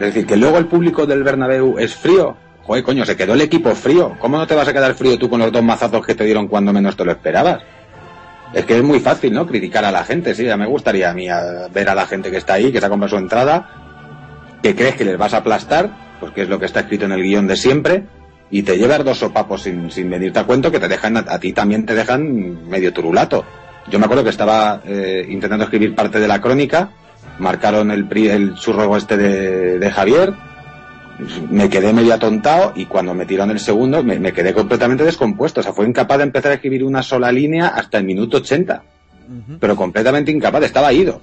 Es decir, que luego el público del Bernabéu es frío. Joder, coño, se quedó el equipo frío. ¿Cómo no te vas a quedar frío tú con los dos mazazos que te dieron cuando menos te lo esperabas? Es que es muy fácil, ¿no? Criticar a la gente, sí. Ya me gustaría a mí a ver a la gente que está ahí, que se ha comprado su entrada, que crees que les vas a aplastar, porque es lo que está escrito en el guion de siempre, y te llevas dos sopapos sin, sin venirte a cuento que te dejan, a, a ti también te dejan medio turulato. Yo me acuerdo que estaba eh, intentando escribir parte de la crónica marcaron el, pri- el churro este de Javier, me quedé medio atontado y cuando me tiraron el segundo me, me quedé completamente descompuesto. O sea, fue incapaz de empezar a escribir una sola línea hasta el minuto 80. Pero completamente incapaz, estaba ido.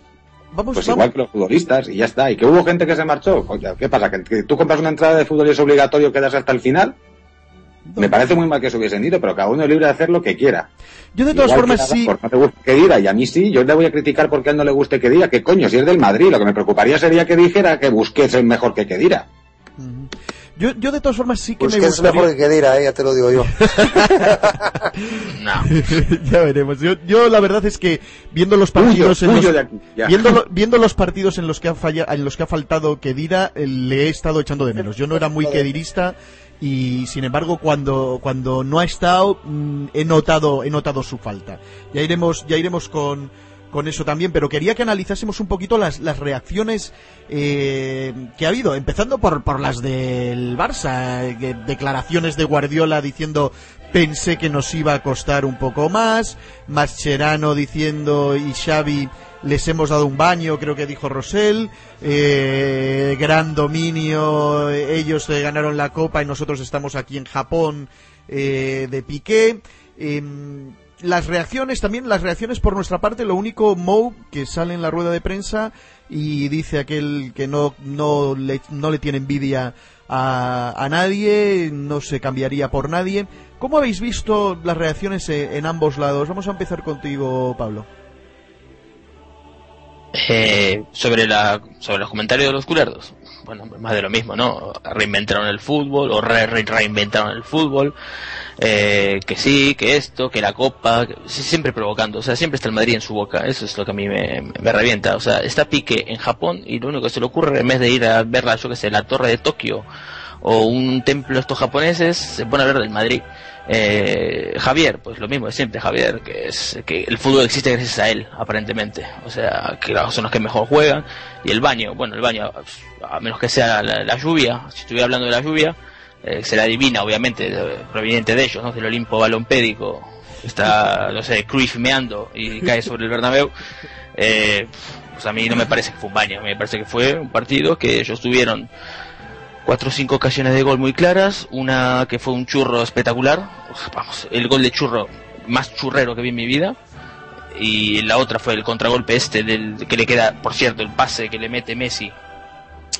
Vamos, Pues vamos- igual que los futbolistas y ya está. ¿Y que hubo gente que se marchó? Oye, ¿qué pasa? ¿Que, que tú compras una entrada de fútbol y es obligatorio quedarse hasta el final? Me parece muy mal que se hubiesen ido, pero cada uno es libre de hacer lo que quiera. Yo de todas Igual formas que sí. Rashford no te gusta que diga, y a mí sí, yo le voy a criticar porque a él no le guste que diga. ¿Qué coño? Si es del Madrid, lo que me preocuparía sería que dijera que Busquets es mejor que Kedira. Yo, yo de todas formas sí que Pues me que es gustaría... mejor que Kedira, eh, ya te lo digo yo. No. ya veremos. Yo, yo la verdad es que viendo los partidos en los, aquí, viendo, lo- viendo los partidos en los que ha falla, en los que ha faltado Kedira, eh, le he estado echando de menos. Yo no era muy kedirista y sin embargo cuando cuando no ha estado mm, he notado he notado su falta. Ya iremos ya iremos con con eso también, pero quería que analizásemos un poquito las, las reacciones eh, que ha habido, empezando por, por las del Barça, eh, declaraciones de Guardiola diciendo pensé que nos iba a costar un poco más, Mascherano diciendo y Xavi les hemos dado un baño, creo que dijo Rosell, eh, gran dominio, ellos ganaron la copa y nosotros estamos aquí en Japón eh, de Piqué. Las reacciones también, las reacciones por nuestra parte, lo único Mou que sale en la rueda de prensa y dice aquel que no, no, le, no le tiene envidia a, a nadie, no se cambiaría por nadie. ¿Cómo habéis visto las reacciones en ambos lados? Vamos a empezar contigo, Pablo. Eh, sobre la sobre los comentarios de los culerdos bueno más de lo mismo no reinventaron el fútbol o re- re- reinventaron el fútbol eh, que sí que esto que la copa siempre provocando o sea siempre está el Madrid en su boca eso es lo que a mí me, revienta o sea está Pique en Japón y lo único que se le ocurre en vez de ir a ver la yo que sé la torre de Tokio o un templo estos japoneses se pone a ver del Madrid eh, Javier, pues lo mismo de siempre, Javier, que es que el fútbol existe gracias a él, aparentemente. O sea, que son los que mejor juegan. Y el baño, bueno, el baño, a menos que sea la, la lluvia, si estuviera hablando de la lluvia, eh, será divina, obviamente, proveniente de ellos, ¿no? Del Olimpo balompédico. Está, no sé, Cruyff meando y cae sobre el Bernabéu. Eh, pues a mí no me parece que fue un baño, me parece que fue un partido que ellos tuvieron cuatro o cinco ocasiones de gol muy claras, una que fue un churro espectacular, vamos, el gol de churro más churrero que vi en mi vida, y la otra fue el contragolpe este del que le queda, por cierto, el pase que le mete Messi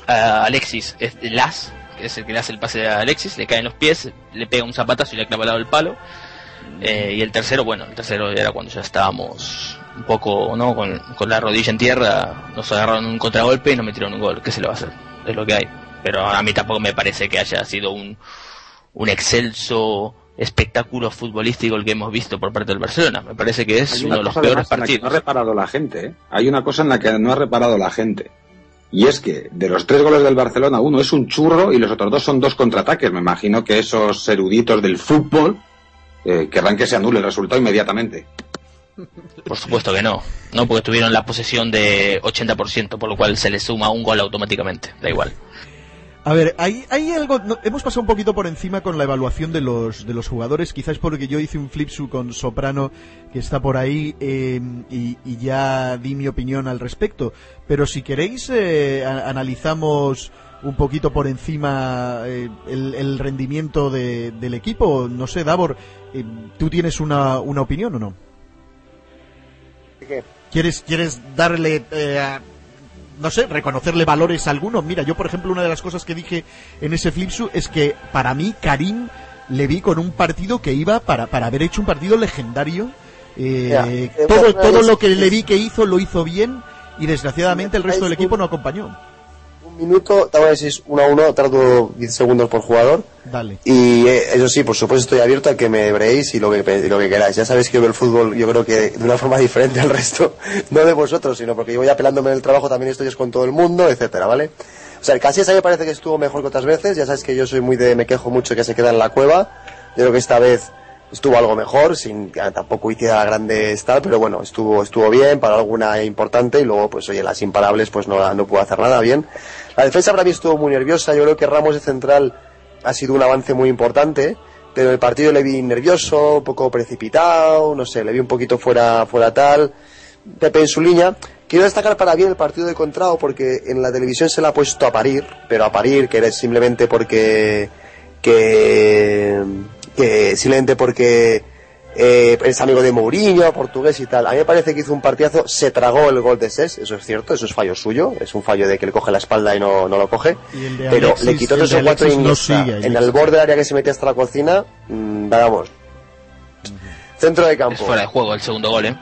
a Alexis, es Las, que es el que le hace el pase a Alexis, le cae en los pies, le pega un zapatazo y le clava al lado el palo, Eh, y el tercero, bueno, el tercero era cuando ya estábamos un poco, ¿no? Con, con la rodilla en tierra, nos agarraron un contragolpe y nos metieron un gol, ¿qué se le va a hacer? Es lo que hay pero a mí tampoco me parece que haya sido un, un excelso espectáculo futbolístico el que hemos visto por parte del Barcelona. Me parece que es uno de los peores partidos. no ha reparado la gente, ¿eh? Hay una cosa en la que no ha reparado la gente. Y es que de los tres goles del Barcelona, uno es un churro y los otros dos son dos contraataques. Me imagino que esos eruditos del fútbol eh, querrán que se anule el resultado inmediatamente. Por supuesto que no. No, porque tuvieron la posesión de 80%, por lo cual se les suma un gol automáticamente. Da igual. A ver, hay, hay algo. no, hemos pasado un poquito por encima con la evaluación de los, de los jugadores. Quizás porque yo hice un flipsu con Soprano, que está por ahí, eh, y, y ya di mi opinión al respecto. Pero si queréis, eh, a- analizamos un poquito por encima eh, el, el rendimiento de- del equipo. No sé, Davor, eh, ¿tú tienes una, una opinión o no? ¿Qué? ¿Quieres, quieres darle, eh, a- no sé, reconocerle valores a alguno? Mira, yo por ejemplo una de las cosas que dije en ese flipsu es que para mí Karim le vi con un partido que iba para, para haber hecho un partido legendario. Eh, eh, todo, todo lo que le vi que hizo lo hizo bien y desgraciadamente el resto del equipo no acompañó. Minuto, voy a decir 1 a 1, tardo 10 segundos por jugador. Dale. Y eh, eso sí, por supuesto estoy abierto a que me veréis y lo que, lo que queráis. Ya sabéis que yo veo el fútbol, yo creo que de una forma diferente al resto, no de vosotros, sino porque yo voy apelándome en el trabajo, también estoy es con todo el mundo, etcétera, ¿vale? O sea, el Casillas a mí me parece que estuvo mejor que otras veces, ya sabes que yo soy muy de, me quejo mucho que se queda en la cueva. Yo creo que esta vez estuvo algo mejor, sin tampoco hiciera grandes tal, pero bueno, estuvo, estuvo bien para alguna importante y luego, pues oye, las imparables, pues no, no pudo hacer nada bien. La defensa para mí estuvo muy nerviosa, yo creo que Ramos de central ha sido un avance muy importante, pero el partido le vi nervioso, un poco precipitado, no sé, le vi un poquito fuera, fuera tal. Pepe en su línea. Quiero destacar para bien el partido de Contrao porque en la televisión se le ha puesto a parir, pero a parir que era simplemente porque que, que simplemente porque eh, es amigo de Mourinho, portugués y tal. A mí me parece que hizo un partidazo, se tragó el gol de Ses, eso es cierto, eso es fallo suyo, es un fallo de que le coge la espalda y no, no lo coge. Y Pero Alexis- le quitó o cuatro no sigue, en el borde del área que se metía hasta la cocina, mm, vamos. Centro de Es campo. fuera de juego el segundo gol, ¿eh?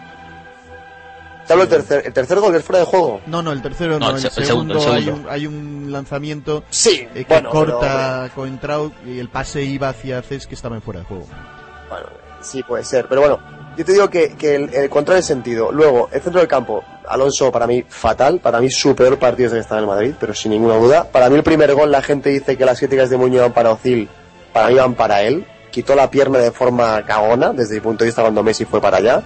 Te hablo del tercer, el tercer gol es fuera de juego. No, no, el tercero no, No, el el, se- el segundo, segundo, el segundo. Hay, un, hay un lanzamiento Sí, eh, que bueno, corta Coentrao y el pase iba hacia Cés que estaba en fuera de juego. Bueno, sí puede ser, pero bueno, yo te digo que, que el, el control de sentido. Luego, el centro del campo, Alonso para mí fatal, para mí su peor partido desde que está en el Madrid, pero sin ninguna duda. Para mí el primer gol, la gente dice que las críticas de Muñoz van para Ozil, para mí van para él. Quitó la pierna de forma cagona, desde mi punto de vista cuando Messi fue para allá.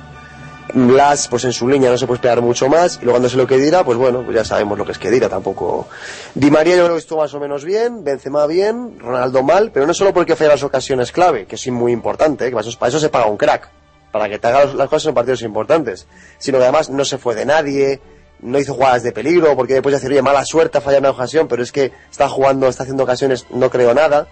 Blas, pues en su línea no se puede esperar mucho más. Y luego cuando se lo que dirá, pues bueno, pues ya sabemos lo que es que dirá tampoco. Di María yo creo que estuvo más o menos bien, Benzema bien, Ronaldo mal, pero no solo porque falla las ocasiones clave, que es muy importante, ¿eh? que para eso, para eso se paga un crack, para que te haga las cosas en partidos importantes, sino que además no se fue de nadie, no hizo jugadas de peligro, porque después de decir, oye, mala suerte, ha fallado una ocasión, pero es que está jugando, está haciendo ocasiones, no creo nada.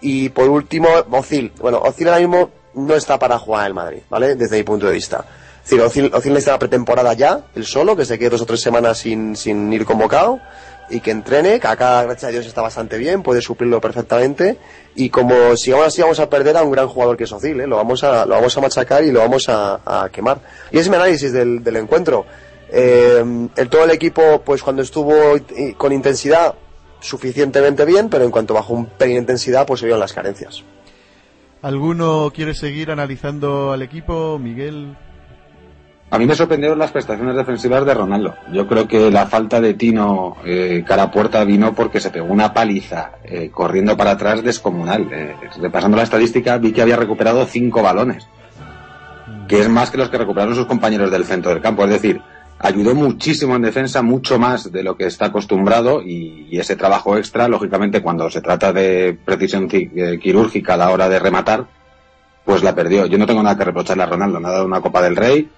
Y por último, Ozil. Bueno, Ozil ahora mismo no está para jugar en Madrid, ¿vale? Desde mi punto de vista. Es decir, necesita la pretemporada ya, él solo, que se quede dos o tres semanas sin, sin ir convocado y que entrene, que acá, gracias a Dios, está bastante bien, puede suplirlo perfectamente. Y como sigamos así, vamos a perder a un gran jugador que es Ozil, ¿eh? Lo vamos a, lo vamos a machacar y lo vamos a, a quemar. Y ese es mi análisis del, del encuentro. Eh, el, todo el equipo, pues cuando estuvo eh, con intensidad, suficientemente bien, pero en cuanto bajó un pelín de intensidad, pues se vieron las carencias. ¿Alguno quiere seguir analizando al equipo, Miguel? A mí me sorprendieron las prestaciones defensivas de Ronaldo. Yo creo que la falta de Tino eh, cara a puerta vino porque se pegó una paliza eh, corriendo para atrás descomunal. Eh, repasando la estadística vi que había recuperado cinco balones, que es más que los que recuperaron sus compañeros del centro del campo. Es decir, ayudó muchísimo en defensa, mucho más de lo que está acostumbrado y, y ese trabajo extra, lógicamente, cuando se trata de precisión ci- eh, quirúrgica a la hora de rematar, pues la perdió. Yo no tengo nada que reprocharle a Ronaldo, nada de una Copa del Rey,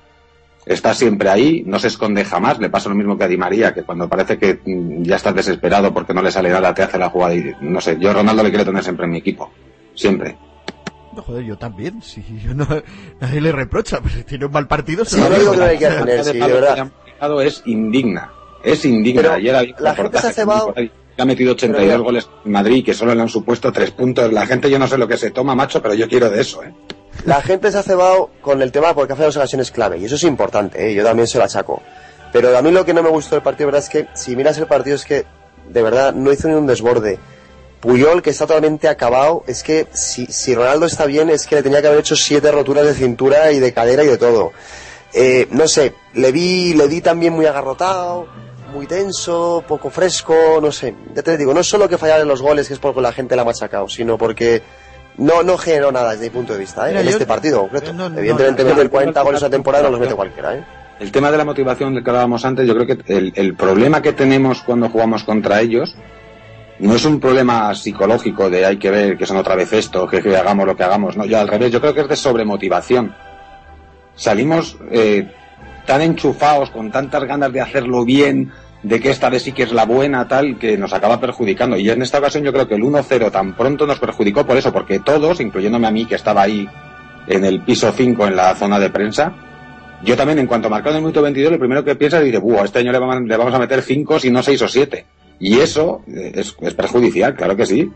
está siempre ahí, no se esconde jamás, le pasa lo mismo que a Di María, que cuando parece que mm, ya estás desesperado porque no le sale nada, te hace la jugada y no sé, yo Ronaldo le quiero tener siempre en mi equipo, siempre. No, joder, yo también. Si yo no, nadie le reprocha, pero si tiene un mal partido, se Sí, lo no digo. que no hay que tener, sí, de verdad. Es indigna, es indigna. Pero Ayer había la gente se ha cebado- que ha metido 82 Pero- goles en Madrid y que solo le han supuesto tres puntos. La gente yo no sé lo que se toma, macho, pero yo quiero de eso, ¿eh? La gente se ha cebado con el tema porque ha fallado ocasiones clave, y eso es importante, ¿eh? yo también se lo achaco. Pero a mí lo que no me gustó del partido, verdad, es que si miras el partido es que, de verdad, no hizo ni un desborde. Puyol, que está totalmente acabado, es que si, Ronaldo está bien, es que le tenía que haber hecho siete roturas de cintura y de cadera y de todo. Eh, no sé, le vi, le vi también muy agarrotado, muy tenso, poco fresco, no sé. Ya te digo, no solo que fallar en los goles, que es porque la gente la ha machacado, sino porque no, no generó nada desde mi punto de vista, ¿eh? Mira, en este partido concreto. eh, no, no, Evidentemente no, meter no, 40 no, goles a no, temporada no los mete cualquiera, ¿eh? El tema de la motivación del que hablábamos antes, yo creo que el, el problema que tenemos cuando jugamos contra ellos no es un problema psicológico de hay que ver que son otra vez esto, que, que hagamos lo que hagamos. No, yo al revés, yo creo que es de sobremotivación. Salimos eh, tan enchufados, con tantas ganas de hacerlo bien, de que esta vez sí que es la buena, tal, que nos acaba perjudicando. Y en esta ocasión yo creo que el 1-0 tan pronto nos perjudicó por eso, porque todos, incluyéndome a mí que estaba ahí en el piso 5 en la zona de prensa, yo también, en cuanto marcado en el minuto 22, lo primero que piensas es, dice, Buah, este año le vamos, a meter 5, si no 6 o 7. Y eso eh, es, perjudicial, claro que sí.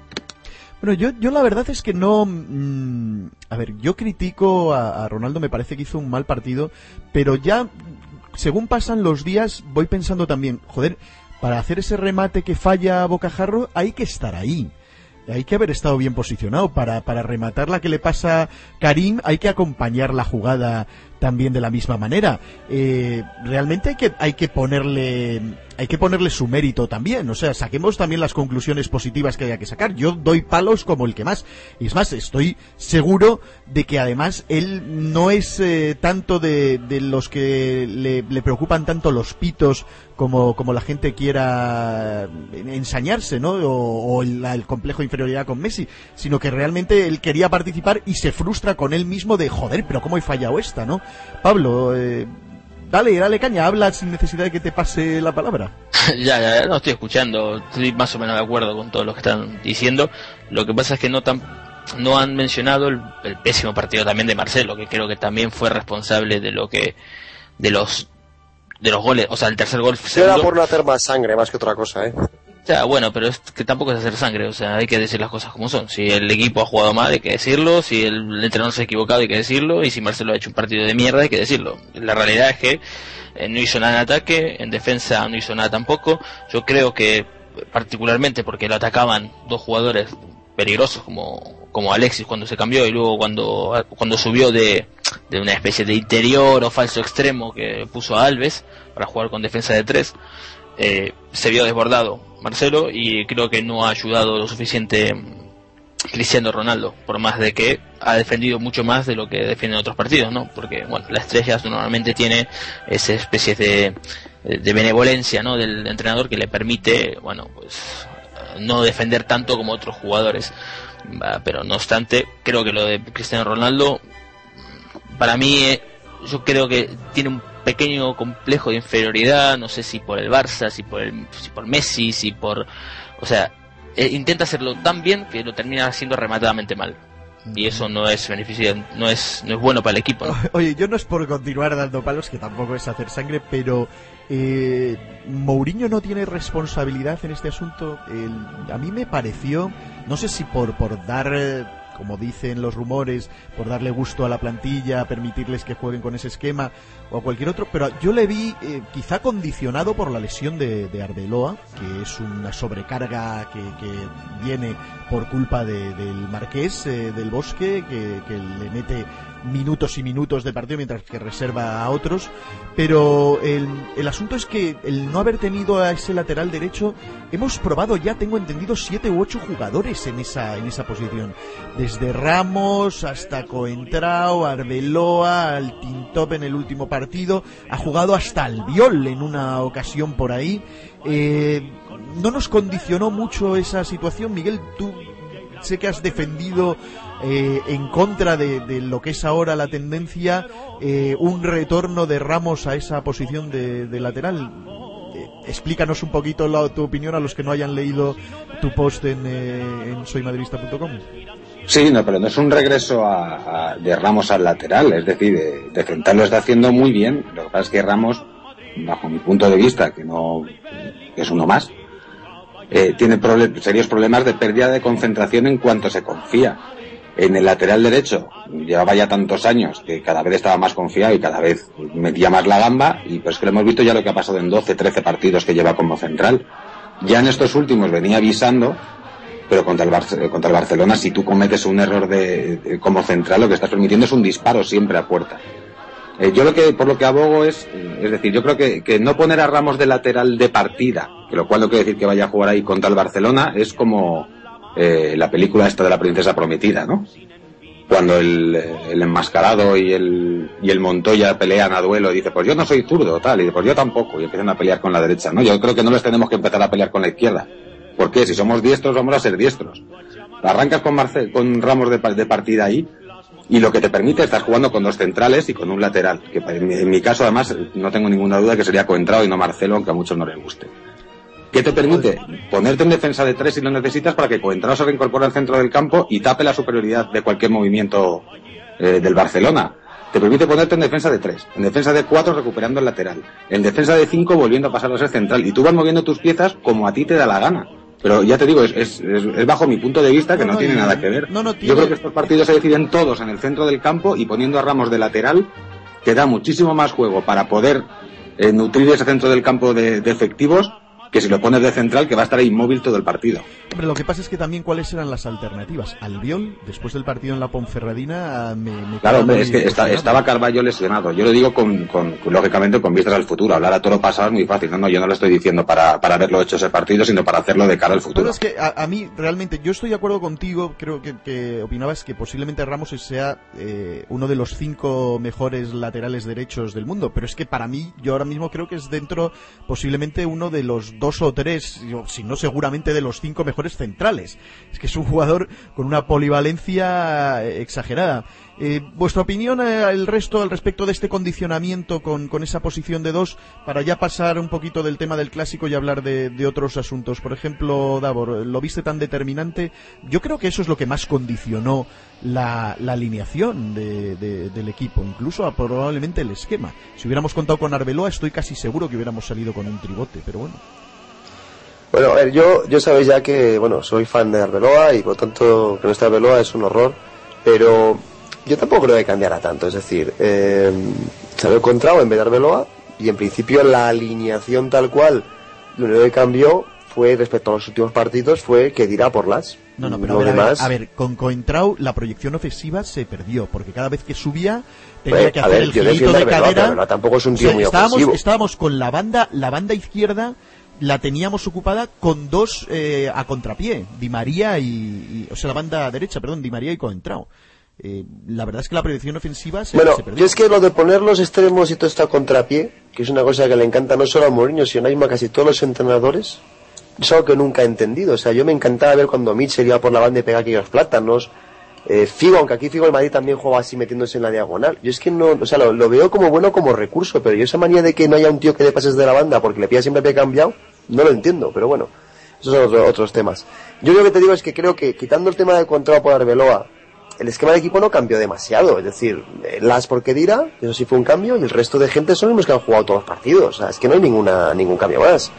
Bueno, yo, yo la verdad es que no... mm, a ver, yo critico a Ronaldo, me parece que hizo un mal partido, pero ya, según pasan los días, voy pensando también, joder, para hacer ese remate que falla Bocajarro, hay que estar ahí. Hay que haber estado bien posicionado. Para, para rematar la que le pasa Karim, hay que acompañar la jugada también de la misma manera. Eh, realmente hay que, hay que ponerle, hay que ponerle su mérito también. O sea, saquemos también las conclusiones positivas que haya que sacar. Yo doy palos como el que más. Y es más, estoy seguro de que además él no es eh, tanto de, de los que le, le preocupan tanto los pitos como, como la gente quiera ensañarse, ¿no? O, o el, el complejo de inferioridad con Messi, sino que realmente él quería participar y se frustra con él mismo de, joder, pero cómo he fallado esta, ¿no? Pablo, eh, dale, dale caña, habla sin necesidad de que te pase la palabra. ya, ya, no estoy escuchando, estoy más o menos de acuerdo con todo lo que están diciendo. Lo que pasa es que no tan no han mencionado el, pésimo partido también de Marcelo, que creo que también fue responsable de lo que de los de los goles, o sea, el tercer gol. Era por no hacer más sangre, más que otra cosa, ¿eh? Bueno, pero es que tampoco es hacer sangre, o sea, hay que decir las cosas como son. Si el equipo ha jugado mal, hay que decirlo, si el entrenador se ha equivocado, hay que decirlo, y si Marcelo ha hecho un partido de mierda, hay que decirlo. La realidad es que eh, no hizo nada en ataque, en defensa no hizo nada tampoco. Yo creo que, particularmente porque lo atacaban dos jugadores peligrosos como, como Alexis cuando se cambió y luego cuando, cuando subió de, de una especie de interior o falso extremo que puso a Alves para jugar con defensa de tres, eh, se vio desbordado Marcelo y creo que no ha ayudado lo suficiente Cristiano Ronaldo, por más de que ha defendido mucho más de lo que defienden otros partidos, ¿no? Porque, bueno, la estrella normalmente tiene esa especie de, de benevolencia, ¿no? Del entrenador que le permite, bueno, pues no defender tanto como otros jugadores. Pero no obstante, creo que lo de Cristiano Ronaldo, para mí, eh, yo creo que tiene un pequeño complejo de inferioridad, no sé si por el Barça, si por, el, si por Messi, si por... O sea, eh, intenta hacerlo tan bien que lo termina haciendo rematadamente mal y eso no es beneficio, no es, no es bueno para el equipo. Oye, yo no es por continuar dando palos, que tampoco es hacer sangre, pero eh, Mourinho no tiene responsabilidad en este asunto. a mí me pareció, no sé si por, por dar como dicen los rumores, por darle gusto a la plantilla, permitirles que jueguen con ese esquema o cualquier otro, pero yo le vi eh, quizá condicionado por la lesión de, Arbeloa, que es una sobrecarga que, viene por culpa del Marqués eh, del Bosque, que, que le mete minutos y minutos de partido mientras que reserva a otros. Pero el, el, asunto es que el no haber tenido a ese lateral derecho, hemos probado ya, tengo entendido, siete u ocho jugadores en esa, en esa posición. Desde Ramos hasta Coentrao, Arbeloa, al Tintop en el último partido, ha jugado hasta Albiol en una ocasión por ahí. Eh, no nos condicionó mucho esa situación, Miguel, tú sé que has defendido eh, en contra de, lo que es ahora la tendencia, eh, un retorno de Ramos a esa posición de, lateral. Eh, explícanos un poquito tu opinión a los que no hayan leído tu post en, en soymadrista.com. Sí, no, pero no es un regreso de Ramos al lateral, es decir, de, de lo está haciendo muy bien. Lo que pasa es que Ramos, bajo mi punto de vista, que no es uno más, tiene serios problemas de pérdida de concentración en cuanto se confía. En el lateral derecho llevaba ya tantos años que cada vez estaba más confiado y cada vez metía más la gamba y pues que lo hemos visto ya lo que ha pasado en 12, 13 partidos que lleva como central. Ya en estos últimos venía avisando, pero contra el, contra el Barcelona si tú cometes un error de, como central lo que estás permitiendo es un disparo siempre a puerta. Eh, yo lo que, por lo que abogo es, es decir, yo creo que, que no poner a Ramos de lateral de partida, que lo cual no quiere decir que vaya a jugar ahí contra el Barcelona, es como, eh, la película esta de la princesa prometida, ¿no? Cuando el, enmascarado y el, y el Montoya pelean a duelo y dice, pues yo no soy zurdo, tal, y dice, pues yo tampoco, y empiezan a pelear con la derecha, ¿no? Yo creo que no les tenemos que empezar a pelear con la izquierda. ¿Por qué? Si somos diestros, vamos a ser diestros. Arrancas con, con ramos de, de partida ahí, y lo que te permite estar jugando con dos centrales y con un lateral, que en mi, caso además no tengo ninguna duda que sería Coentrao y no Marcelo, aunque a muchos no les guste. ¿Qué te permite? Ponerte en defensa de tres si lo necesitas para que Coentrao se reincorpore al centro del campo y tape la superioridad de cualquier movimiento eh, del Barcelona. Te permite ponerte en defensa de tres, en defensa de cuatro recuperando el lateral, en defensa de cinco volviendo a pasar a ser central. Y tú vas moviendo tus piezas como a ti te da la gana. Pero ya te digo, es, es, es bajo mi punto de vista que no, tiene nada que ver. Yo creo que estos partidos se deciden todos en el centro del campo y poniendo a Ramos de lateral, que da muchísimo más juego para poder eh, nutrir ese centro del campo de efectivos que si lo pones de central que va a estar inmóvil todo el partido. Lo que pasa es que también cuáles eran las alternativas. Albiol, después del partido en la Ponferradina, me, Claro, hombre, es que estaba Carballo lesionado. Yo lo digo con, con, lógicamente con vistas al futuro. Hablar a todo pasado es muy fácil. No, no, yo no lo estoy diciendo para, para haberlo hecho ese partido, sino para hacerlo de cara al futuro. Pero es que a, mí, realmente, yo estoy de acuerdo contigo, creo que, que opinabas que posiblemente Ramos sea eh, uno de los cinco mejores laterales derechos del mundo, pero es que para mí, yo ahora mismo creo que es dentro posiblemente uno de los dos o tres, si no seguramente de los cinco mejores centrales. Es que es un jugador con una polivalencia exagerada. Eh, ¿Vuestra opinión eh, el resto al respecto de este condicionamiento con, con, esa posición de dos para ya pasar un poquito del tema del clásico y hablar de, otros asuntos? Por ejemplo, Davor, ¿lo viste tan determinante? Yo creo que eso es lo que más condicionó la, la alineación de, del equipo, incluso a probablemente el esquema. Si hubiéramos contado con Arbeloa, estoy casi seguro que hubiéramos salido con un tribote, pero bueno. Bueno, a ver, yo, yo sabéis ya que, bueno, soy fan de Arbeloa y por tanto que no esté Arbeloa es un horror, pero yo tampoco creo que cambiara tanto. Es decir, eh, salió encontrado en vez de Arbeloa y en principio la alineación tal cual, lo único que cambió fue respecto a los últimos partidos fue que dirá por las. No, no, pero a ver, demás... a, ver, a, ver, con Coentrao la proyección ofensiva se perdió porque cada vez que subía tenía pues, que hacer ver, el girito de Arbeloa, cadera. Arbeloa tampoco es un tío o sea, muy estábamos, ofensivo. estábamos con la banda, la banda izquierda la teníamos ocupada con dos eh, a contrapié, Di María y, y, o sea la banda derecha, perdón, Di María y Coentrao. Eh, la verdad es que la proyección ofensiva se, bueno, se perdió. yo es que lo de poner los extremos y todo está a contrapié, que es una cosa que le encanta no solo a Mourinho, sino a casi todos los entrenadores, es algo que nunca he entendido. O sea, yo me encantaba ver cuando Mitchell iba por la banda y pegaba aquellos plátanos. Eh, Figo, aunque aquí Figo el Madrid también juega así metiéndose en la diagonal. Yo es que no, o sea, lo, veo como bueno como recurso, pero yo esa manía de que no haya un tío que dé pases de la banda porque le pilla siempre pie cambiado, no lo entiendo, pero bueno, esos son otro, otros temas. Yo lo que te digo es que creo que quitando el tema del contrato por Arbeloa, el esquema de equipo no cambió demasiado. Es decir, Las porque dirá, eso sí fue un cambio, y el resto de gente son los que han jugado todos los partidos. O sea, es que no hay ninguna, ningún cambio más.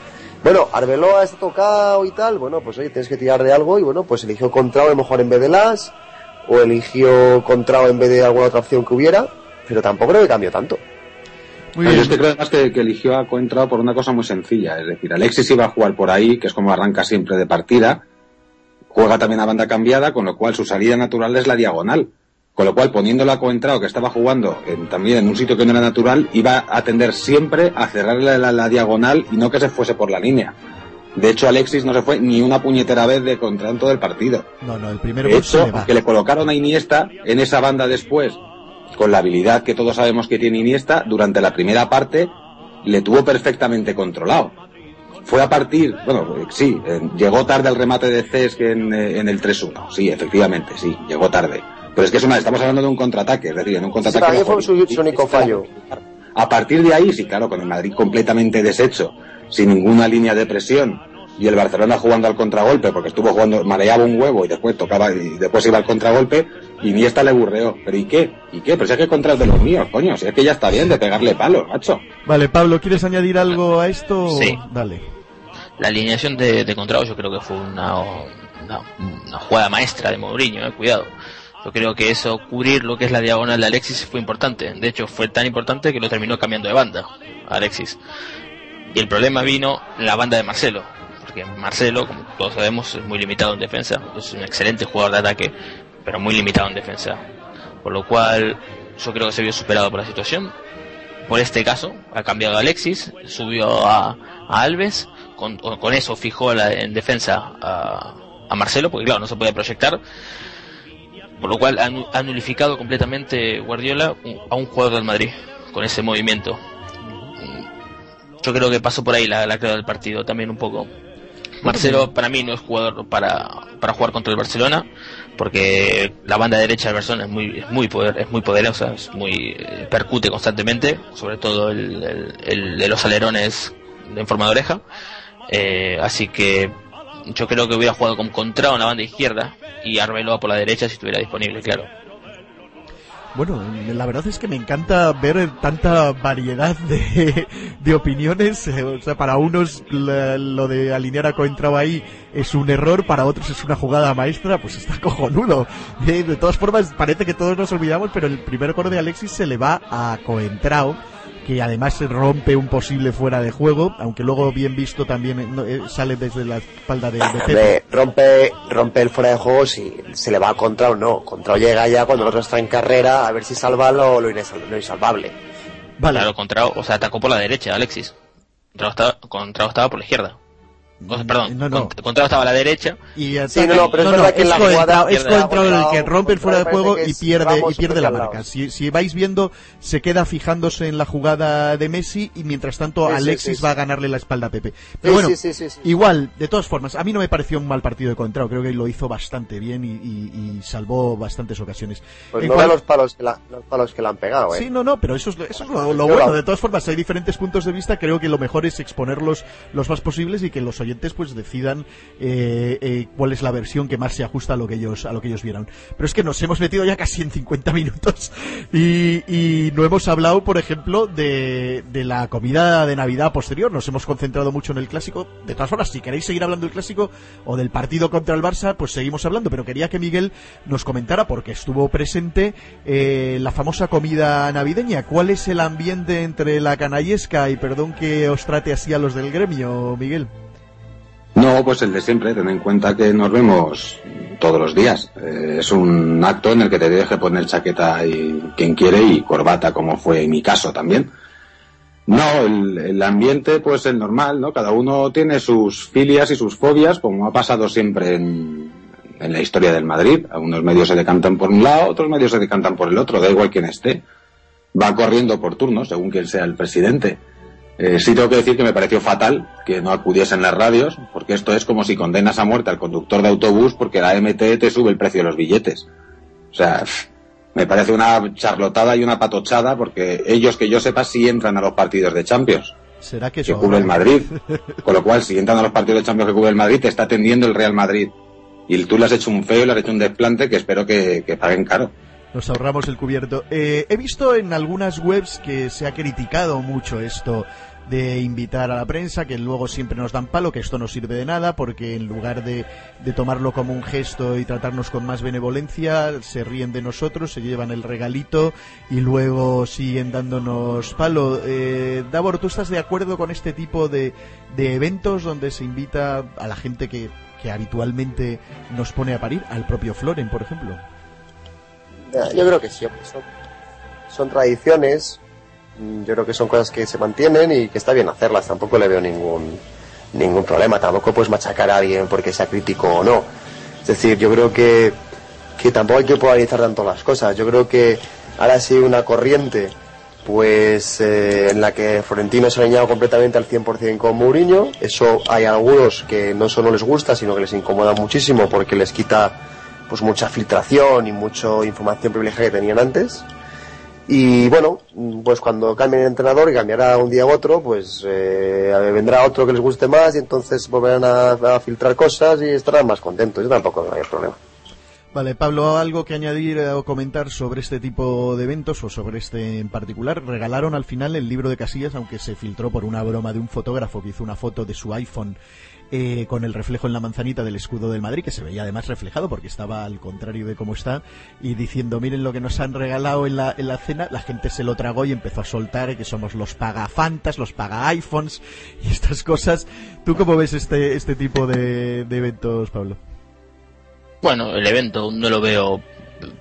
Bueno, Arbeloa está tocado y tal, bueno, pues oye, tienes que tirar de algo, y bueno, pues eligió Contrao a lo mejor en vez de Las, o eligió Contrao en vez de alguna otra opción que hubiera, pero tampoco creo que cambió tanto. Muy bien. Yo es que creo además que, que eligió a Coentrao por una cosa muy sencilla, es decir, Alexis iba a jugar por ahí, que es como arranca siempre de partida, juega también a banda cambiada, con lo cual su salida natural es la diagonal. Con lo cual, poniéndolo a Coentrao, que estaba jugando en, también en un sitio que no era natural, iba a tender siempre a cerrarle la, la, diagonal y no que se fuese por la línea. De hecho, Alexis no se fue ni una puñetera vez de contra en todo el partido. No, no, el primero de hecho, que le colocaron a Iniesta en esa banda después, con la habilidad que todos sabemos que tiene Iniesta, durante la primera parte le tuvo perfectamente controlado fue a partir, bueno, sí, eh, llegó tarde el remate de Cesc en, eh, en el 3-1, sí, efectivamente, sí, llegó tarde. Pero es que es una, estamos hablando de un contraataque, es decir, en un contraataque. Sí, fue su, su único fallo. A partir de ahí, sí, claro, con el Madrid completamente deshecho, sin ninguna línea de presión, y el Barcelona jugando al contragolpe, porque estuvo jugando, mareaba un huevo y después tocaba, y después iba al contragolpe, y ni esta le burreó. ¿Pero y qué? ¿Y qué? Pero si es que contra el de los míos, coño, si es que ya está bien de pegarle palos, macho. Vale, Pablo, ¿quieres añadir algo a esto? Sí. Dale la alineación de, de Contrao yo creo que fue una, una, una jugada maestra de Mourinho, eh, cuidado. Yo creo que eso, cubrir lo que es la diagonal de Alexis fue importante. De hecho, fue tan importante que lo terminó cambiando de banda, Alexis. Y el problema vino la banda de Marcelo. Porque Marcelo, como todos sabemos, es muy limitado en defensa. Es un excelente jugador de ataque, pero muy limitado en defensa. Por lo cual, yo creo que se vio superado por la situación. Por este caso, ha cambiado a Alexis, subió a, a Alves con, con eso fijó la, en defensa a, a, Marcelo, porque claro, no se puede proyectar. Por lo cual ha, ha nulificado completamente Guardiola a un jugador del Madrid con ese movimiento. Yo creo que pasó por ahí la, la clave del partido también un poco. Marcelo para mí no es jugador para, para jugar contra el Barcelona porque la banda derecha del Barcelona es muy es muy poder, es muy poderosa, es muy eh, percute constantemente, sobre todo el, el, de los alerones en forma de oreja. Eh, así que yo creo que hubiera jugado con Contrao en la banda izquierda y Arbeloa por la derecha si estuviera disponible, claro. Bueno, la verdad es que me encanta ver tanta variedad de, de opiniones. O sea, para unos lo de alinear a Coentrao ahí es un error, para otros es una jugada maestra, pues está cojonudo. De, todas formas, parece que todos nos olvidamos, pero el primer gol de Alexis se le va a Coentrao que además se rompe un posible fuera de juego, aunque luego bien visto también eh, sale desde la espalda de, de Pepe. rompe, rompe el fuera de juego si se le va a contra o no. Contra llega ya cuando el otro está en carrera a ver si salva lo, lo, lo insalvable. Vale. Claro, contra, o sea, atacó por la derecha, Alexis. Contra estaba, contra estaba por la izquierda. O sea, perdón, No, no. Contrao estaba a la derecha. Y Sí, no, no, pero es verdad que en la Coentrao- jugada- es el que rompe el fuera de juego y es pierde y pierde la marca. Si, si vais viendo, se queda fijándose en la jugada de Messi y mientras tanto Sí, Alexis sí, va a ganarle la espalda a Pepe. Pero Sí, bueno, sí, sí, sí, sí. igual, de todas formas, a mí no me pareció un mal partido de Coentrao. Creo que lo hizo bastante bien y, y- y salvó bastantes ocasiones. Pues En no cual- los palos, que la- los palos que le han pegado, eh. Sí, no, no, pero eso es, lo- eso es lo, lo bueno. De todas formas, hay diferentes puntos de vista. Creo que lo mejor es exponerlos los más posibles y que los oyentes pues decidan eh, eh, cuál es la versión que más se ajusta a lo que ellos a lo que ellos vieron. Pero es que nos hemos metido ya casi en 50 minutos y, no hemos hablado, por ejemplo, de, de la comida de Navidad posterior. Nos hemos concentrado mucho en el clásico. De todas formas, si queréis seguir hablando del clásico o del partido contra el Barça, pues seguimos hablando. Pero quería que Miguel nos comentara, porque estuvo presente, eh, la famosa comida navideña. ¿Cuál es el ambiente entre la canallesca y perdón que os trate así a los del gremio, Miguel? No, pues el de siempre, ten en cuenta que nos vemos todos los días. Eh, es un acto en el que te deje poner chaqueta y quien quiere y corbata, como fue mi caso también. No, el, ambiente, pues el normal, ¿no? Cada uno tiene sus filias y sus fobias, como ha pasado siempre en, en la historia del Madrid. Algunos medios se decantan por un lado, otros medios se decantan por el otro, da igual quién esté. Va corriendo por turnos, según quien sea el presidente. Eh, sí tengo que decir que me pareció fatal que no acudiesen las radios, porque esto es como si condenas a muerte al conductor de autobús porque la MT te sube el precio de los billetes. O sea, me parece una charlotada y una patochada porque ellos, que yo sepa, sí entran a los partidos de Champions ¿Será que que cubre el Madrid. Con lo cual, si entran a los partidos de Champions que cubre el Madrid, te está atendiendo el Real Madrid. Y tú le has hecho un feo, le has hecho un desplante que espero que, que paguen caro. Nos ahorramos el cubierto. Eh, he visto en algunas webs que se ha criticado mucho esto de invitar a la prensa, que luego siempre nos dan palo, que esto no sirve de nada, porque en lugar de, de tomarlo como un gesto y tratarnos con más benevolencia, se ríen de nosotros, se llevan el regalito y luego siguen dándonos palo. Eh, Davor, ¿tú estás de acuerdo con este tipo de, de eventos donde se invita a la gente que, que habitualmente nos pone a parir? Al propio Floren, por ejemplo. Yo creo que sí, son, son tradiciones, yo creo que son cosas que se mantienen y que está bien hacerlas, tampoco le veo ningún, ningún problema, tampoco puedes machacar a alguien porque sea crítico o no. Es decir, yo creo que, que tampoco hay que polarizar tanto las cosas, yo creo que ahora sí una corriente pues eh, en la que Florentino se ha alineado completamente al 100% con Mourinho, eso hay algunos que no solo les gusta, sino que les incomoda muchísimo porque les quita pues mucha filtración y mucha información privilegiada que tenían antes. Y bueno, pues cuando cambien de entrenador y cambiará un día u otro, pues eh, vendrá otro que les guste más y entonces volverán a, filtrar cosas y estarán más contentos. Yo tampoco hay problema. Vale, Pablo, ¿algo que añadir o comentar sobre este tipo de eventos o sobre este en particular? Regalaron al final el libro de Casillas, aunque se filtró por una broma de un fotógrafo que hizo una foto de su iPhone eh, con el reflejo en la manzanita del escudo del Madrid, que se veía además reflejado porque estaba al contrario de cómo está, y diciendo, miren lo que nos han regalado en la, en la cena, la gente se lo tragó y empezó a soltar que somos los pagafantas, los paga iPhones y estas cosas. ¿Tú cómo ves este, este tipo de, de eventos, Pablo? Bueno, el evento no lo veo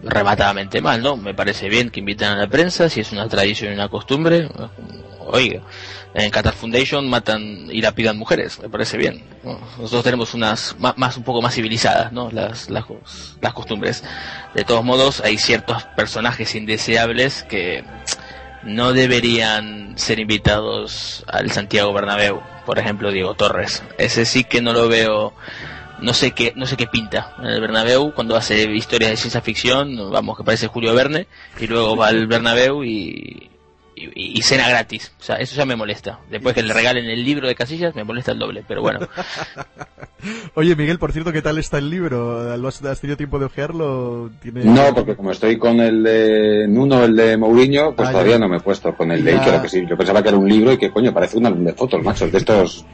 rematadamente mal, ¿no? Me parece bien que invitan a la prensa, si es una tradición y una costumbre. Oiga, en Qatar Foundation matan y lapidan mujeres, me parece bien. ¿no? Nosotros tenemos unas más, más, un poco más civilizadas, ¿no? Las, las, las costumbres. De todos modos, hay ciertos personajes indeseables que no deberían ser invitados al Santiago Bernabéu. Por ejemplo, Diego Torres. Ese sí que no lo veo no sé qué no sé qué pinta en el Bernabéu cuando hace historias de ciencia ficción vamos que parece Julio Verne y luego va al Bernabéu y, y, y cena gratis. O sea eso ya me molesta. Después que le regalen el libro de Casillas me molesta el doble pero bueno. Oye Miguel por cierto qué tal está el libro ¿Lo has, has tenido tiempo de ojearlo ¿Tiene... No, porque como estoy con el de Nuno, el de Mourinho, pues Ah, todavía ya. no me he puesto con el de. Iker, que sí, yo pensaba que era un libro y que coño, parece un álbum de fotos, macho, de estos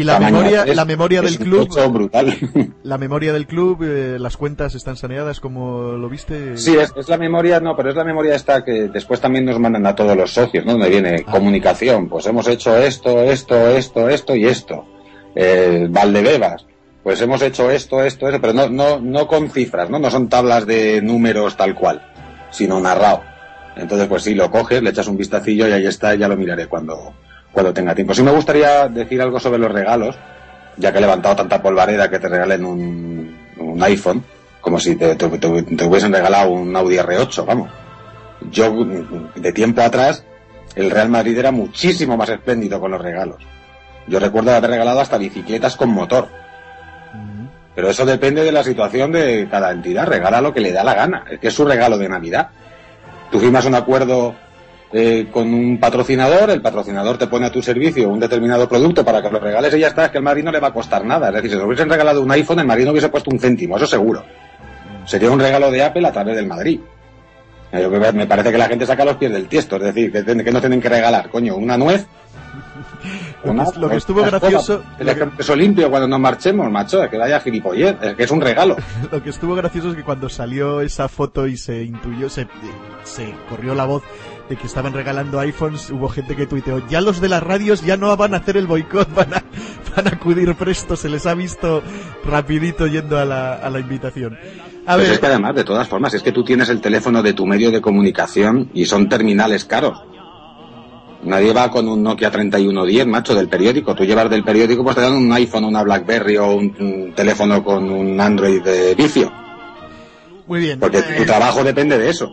y la tamaño memoria A3, la memoria del club brutal. la memoria del club eh, las cuentas están saneadas como lo viste Sí, es, es la memoria, no, pero es la memoria esta que después también nos mandan a todos los socios, ¿no? Donde viene Ah. comunicación, pues hemos hecho esto, esto, esto, esto y esto. Eh, Valdebebas, pues hemos hecho esto, esto, esto, pero no, no, no con cifras, ¿no? No son tablas de números tal cual, sino narrado. Entonces, pues sí, lo coges, le echas un vistacillo y ahí está, ya lo miraré cuando, cuando tenga tiempo. Sí me gustaría decir algo sobre los regalos, ya que he levantado tanta polvareda que te regalen un, un iPhone, como si te, te- te- te hubiesen regalado un Audi R8, vamos. Yo, de tiempo atrás, el Real Madrid era muchísimo más espléndido con los regalos. Yo recuerdo haber regalado hasta bicicletas con motor. Pero eso depende de la situación de cada entidad. Regala lo que le da la gana. Es que es su regalo de Navidad. Tú firmas un acuerdo eh, con un patrocinador, el patrocinador te pone a tu servicio un determinado producto para que lo regales y ya está. Es que al Madrid no le va a costar nada. Es decir, si nos hubiesen regalado un iPhone, el Madrid no hubiese puesto un céntimo, eso seguro. Sería un regalo de Apple a través del Madrid. Eh, yo que Me parece que la gente saca los pies del tiesto, es decir, que, que no tienen que regalar, coño, una nuez. Lo que, lo que estuvo gracioso, escoba, El ejemplo limpio cuando nos marchemos, macho, es que vaya gilipollez, es que es un regalo. lo que estuvo gracioso es que cuando salió esa foto y se intuyó, se, se corrió la voz de que estaban regalando iPhones, hubo gente que tuiteó, ya los de las radios ya no van a hacer el boicot, van a, van a acudir presto, se les ha visto rapidito yendo a la, a la invitación. A Pues es que además, de todas formas, es que tú tienes el teléfono de tu medio de comunicación y son terminales caros. Nadie va con un Nokia 3110, macho, del periódico. Tú llevas del periódico, pues te dan un iPhone, una BlackBerry o un, un teléfono con un Android de vicio. muy bien. Porque Eh, tu trabajo depende de eso.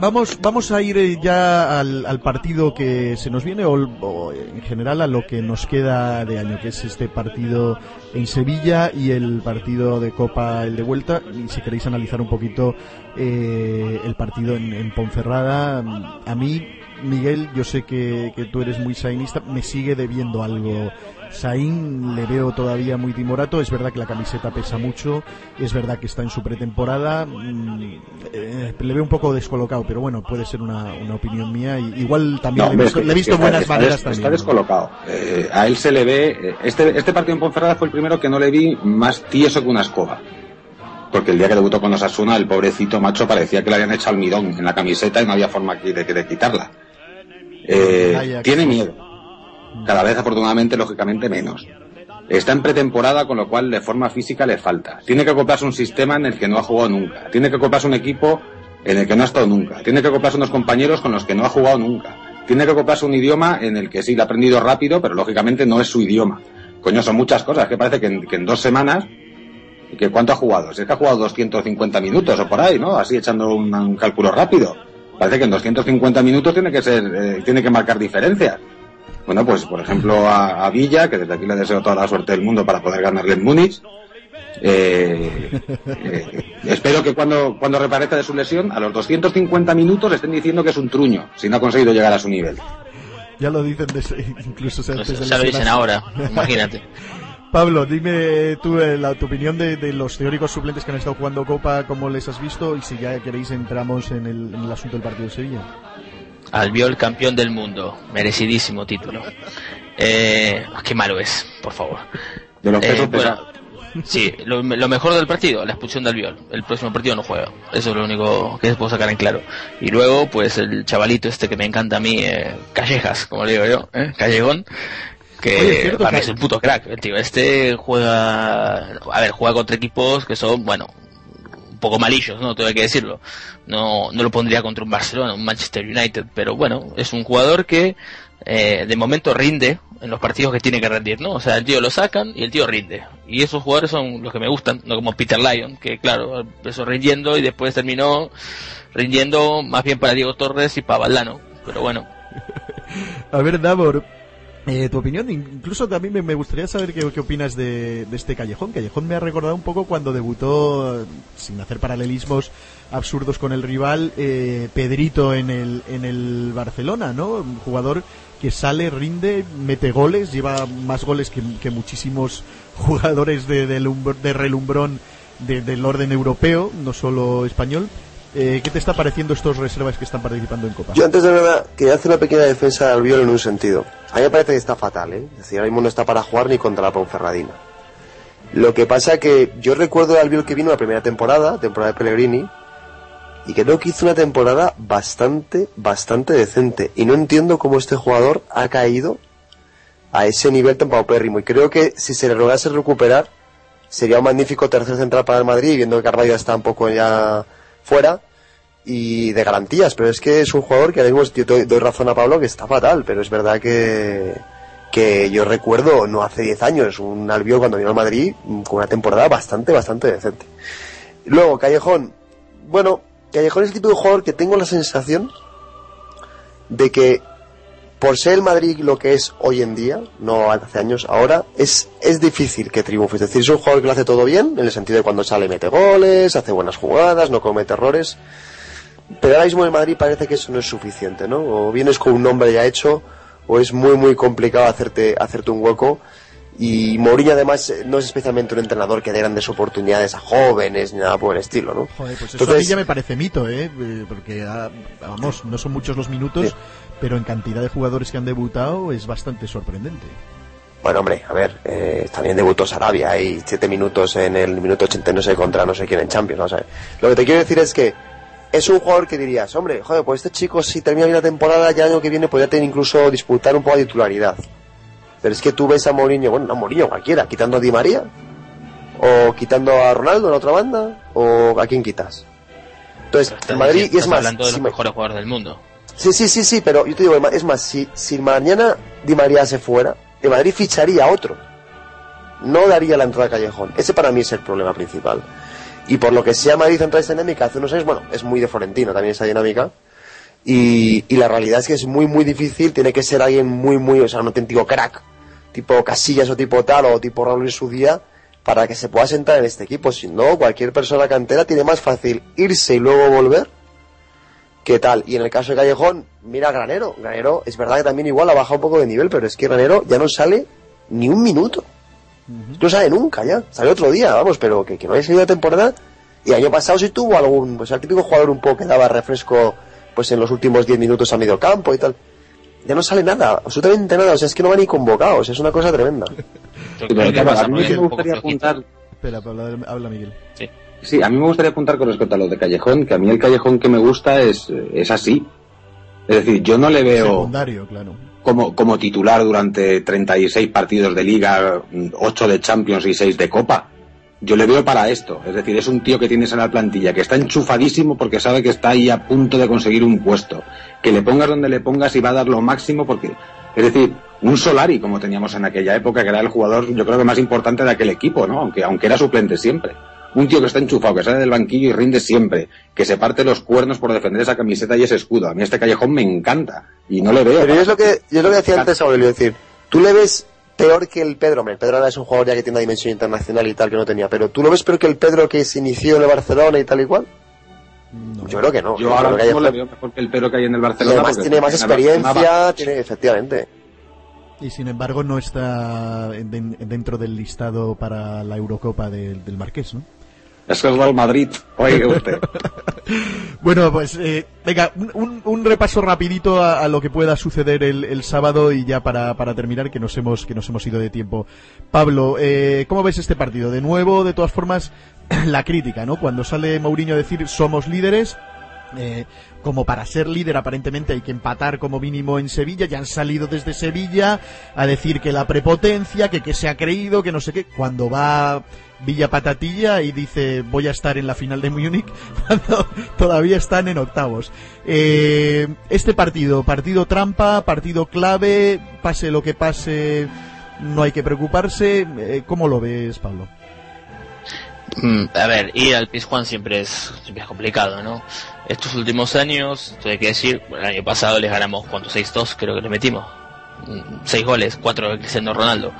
Vamos, vamos a ir eh, ya al, al partido que se nos viene o, o en general a lo que nos queda de año, que es este partido en Sevilla y el partido de Copa, el de vuelta. Y si queréis analizar un poquito eh, el partido en, en Ponferrada, a mí, Miguel, yo sé que, que tú eres muy sainista, me sigue debiendo algo. Sain le veo todavía muy timorato, es verdad que la camiseta pesa mucho, es verdad que está en su pretemporada, mm, eh, le veo un poco descolocado, pero bueno, puede ser una, una opinión mía, y igual también le he visto, es que- le he es que visto está- buenas está maneras des- también. Está ¿no? descolocado. Eh, a él se le ve. eh, Este, este partido en Ponferrada fue el primero que no le vi más tieso que una escoba. Porque el día que debutó con los Asuna, el pobrecito macho parecía que le habían hecho almidón en la camiseta y no había forma aquí de, de quitarla. Eh, Ajax. tiene miedo. Cada vez, afortunadamente, lógicamente, menos. Está en pretemporada, con lo cual de forma física le falta. Tiene que acoplarse un sistema en el que no ha jugado nunca. Tiene que acoplarse un equipo en el que no ha estado nunca. Tiene que acoplarse unos compañeros con los que no ha jugado nunca. Tiene que acoplarse un idioma en el que sí le ha aprendido rápido, pero lógicamente no es su idioma. Coño, son muchas cosas. Que parece que en, que en dos semanas. ¿y que ¿Cuánto ha jugado? Si es que ha jugado 250 minutos o por ahí, ¿no? Así echando un, un cálculo rápido. Parece que en 250 minutos tiene que ser, eh, tiene que marcar diferencias. Bueno, pues por ejemplo a, a Villa, que desde aquí le deseo toda la suerte del mundo para poder ganarle en Múnich. Eh, eh, espero que cuando, cuando reparezca de su lesión, a los 250 minutos estén diciendo que es un truño, si no ha conseguido llegar a su nivel. Ya lo dicen de- incluso sé, de ya lo dicen ahora, imagínate. Pablo, dime tú eh, la, tu opinión de, de los teóricos suplentes que han estado jugando Copa, cómo les has visto y si ya queréis entramos en el, en el asunto del partido de Sevilla. Albiol campeón del mundo, merecidísimo título. Eh, qué malo es, por favor. De los Eh, bueno, sí, lo, lo mejor del partido, la expulsión de Albiol. El próximo partido no juega. Eso es lo único que les puedo sacar en claro. Y luego, pues el chavalito este que me encanta a mí, eh, Callejas, como le digo yo, ¿eh? Callejón, que Oye, es cierto, para mí Ca- es un puto crack. El tío este juega, a ver, juega contra equipos que son, bueno, un poco malillos, ¿no? Tengo que decirlo. No, no lo pondría contra un Barcelona, un Manchester United, pero bueno, es un jugador que eh, de momento rinde en los partidos que tiene que rendir, ¿no? O sea, el tío lo sacan y el tío rinde. Y esos jugadores son los que me gustan, no como Peter Lyon, que claro, empezó rindiendo y después terminó rindiendo más bien para Diego Torres y para Valdano. Pero bueno, A ver, Davor, eh, tu opinión, incluso también me, me gustaría saber qué, qué opinas de, de este Callejón. Callejón me ha recordado un poco cuando debutó, sin hacer paralelismos absurdos con el rival, eh, Pedrito en el, en el Barcelona, ¿no? Un jugador que sale, rinde, mete goles, lleva más goles que, que muchísimos jugadores de, de, de relumbrón de- del orden europeo, no solo español. Eh, ¿Qué te está pareciendo estos reservas que están participando en Copa? Yo antes de nada quería hacer una pequeña defensa de Albiol en un sentido. A mí me parece que está fatal, ¿eh? Es decir, ahora mismo no está para jugar ni contra la Ponferradina. Lo que pasa que yo recuerdo de Albiol que vino la primera temporada, temporada de Pellegrini, y creo que hizo una temporada bastante, bastante decente. Y no entiendo cómo este jugador ha caído a ese nivel tan paupérrimo. Y creo que si se le lograse recuperar, sería un magnífico tercer central para el Madrid, viendo que Carvalho está un poco ya fuera y de garantías, pero es que es un jugador que ahora mismo yo doy, doy razón a Pablo que está fatal, pero es verdad que, que yo recuerdo no hace 10 años, un Albiol cuando vino al Madrid con una temporada bastante, bastante decente. Luego, Callejón. Bueno, Callejón es el tipo de jugador que tengo la sensación de que por ser el Madrid lo que es hoy en día, no hace años, ahora, es, es difícil que triunfe. Es decir, es un jugador que lo hace todo bien, en el sentido de cuando sale mete goles, hace buenas jugadas, no comete errores. Pero ahora mismo en el Madrid parece que eso no es suficiente, ¿no? O vienes con un nombre ya hecho, o es muy, muy complicado hacerte, hacerte un hueco. Y Mourinho además no es especialmente un entrenador que dé grandes oportunidades a jóvenes ni nada por el estilo, ¿no? Joder, pues eso a mí ya me parece mito, ¿eh? Eh, Porque, ah, vamos, no son muchos los minutos, Sí. Pero en cantidad de jugadores que han debutado es bastante sorprendente. Bueno, hombre, a ver, eh, también debutó Sarabia y siete minutos en el minuto 80 no sé contra no sé quién en Champions, ¿no? O sea, lo que te quiero decir es que es un jugador que dirías, hombre, joder, pues este chico si termina bien la temporada ya el año que viene podría tener incluso disputar un poco de titularidad. Pero es que tú ves a Mourinho, bueno, no a Mourinho, cualquiera, quitando a Di María, o quitando a Ronaldo en otra banda, o a quién quitas. Entonces, Madrid, y es más, hablando de si los me- mejores jugadores del mundo. Sí, sí, sí, sí, pero yo te digo, es más, si, si mañana Di María se fuera, el Madrid ficharía otro. No daría la entrada a Callejón. Ese para mí es el problema principal. Y por lo que sea Madrid entra esta dinámica hace unos años, bueno, es muy de Florentino también esa dinámica. Y, y la realidad es que es muy, muy difícil, tiene que ser alguien muy, muy, o sea, un auténtico crack, tipo Casillas o tipo tal, o tipo Raúl en su día, para que se pueda sentar en este equipo. Si no, cualquier persona cantera tiene más fácil irse y luego volver ¿Qué tal? Y en el caso de Callejón, mira Granero. Granero es verdad que también igual ha bajado un poco de nivel, pero es que Granero ya no sale ni un minuto. No sale nunca ya. Sale otro día, vamos, pero que, que no haya salido de temporada. Y año pasado sí tuvo algún, pues el típico jugador un poco que daba refresco pues en los últimos 10 minutos a medio campo y tal. Ya no sale nada, absolutamente nada. O sea, es que no va ni convocado. O sea, es una cosa tremenda. Pero a mí me gustaría apuntar Espera, habla, habla Miguel. Sí. Sí, a mí me gustaría apuntar con respecto a lo de Callejón, que a mí el Callejón que me gusta es, es así. Es decir, yo no le veo Secundario, claro. como, como titular durante 36 partidos de liga, 8 de Champions y 6 de Copa. Yo le veo para esto. Es decir, es un tío que tienes en la plantilla, que está enchufadísimo porque sabe que está ahí a punto de conseguir un puesto. Que le pongas donde le pongas y va a dar lo máximo porque, es decir, un Solari como teníamos en aquella época, que era el jugador, yo creo que más importante de aquel equipo, ¿no? Aunque, aunque era suplente siempre. Un tío que está enchufado, que sale del banquillo y rinde siempre, que se parte los cuernos por defender esa camiseta y ese escudo. A mí este callejón me encanta y no le veo. Pero yo es lo que, yo es lo que decía antes, Aurelio, es decir, tú le ves peor que el Pedro, hombre, el Pedro ahora es un jugador ya que tiene una dimensión internacional y tal que no tenía, pero tú lo ves peor que el Pedro que se inició en el Barcelona y tal y cual. Yo creo que no. Yo ahora creo que mismo le veo mejor que el Pedro que hay en el y Barcelona. además tiene más experiencia, tiene, efectivamente. Y sin embargo no está en- en- dentro del listado para la Eurocopa del- del Marqués, ¿no? Es que es del Madrid, oiga usted. Bueno, pues eh, venga, un, repaso rapidito a, lo que pueda suceder el, el sábado y ya para, para terminar que nos hemos que nos hemos ido de tiempo. Pablo, eh, ¿cómo ves este partido? De nuevo, de todas formas, la crítica, ¿no? Cuando sale Mourinho a decir somos líderes, eh, como para ser líder aparentemente hay que empatar como mínimo en Sevilla, ya han salido desde Sevilla a decir que la prepotencia, que que se ha creído, que no sé qué, cuando va Villa Patatilla y dice voy a estar en la final de Múnich cuando todavía están en octavos. Eh, este partido, partido trampa, partido clave, pase lo que pase, no hay que preocuparse. Eh, ¿Cómo lo ves, Pablo? Mm, a ver, ir al Pizjuán siempre es, siempre es complicado, ¿no? Estos últimos años, hay que decir, el año pasado les ganamos, ¿cuántos? 6-2 creo que les metimos. 6 goles, 4 de Cristiano Ronaldo.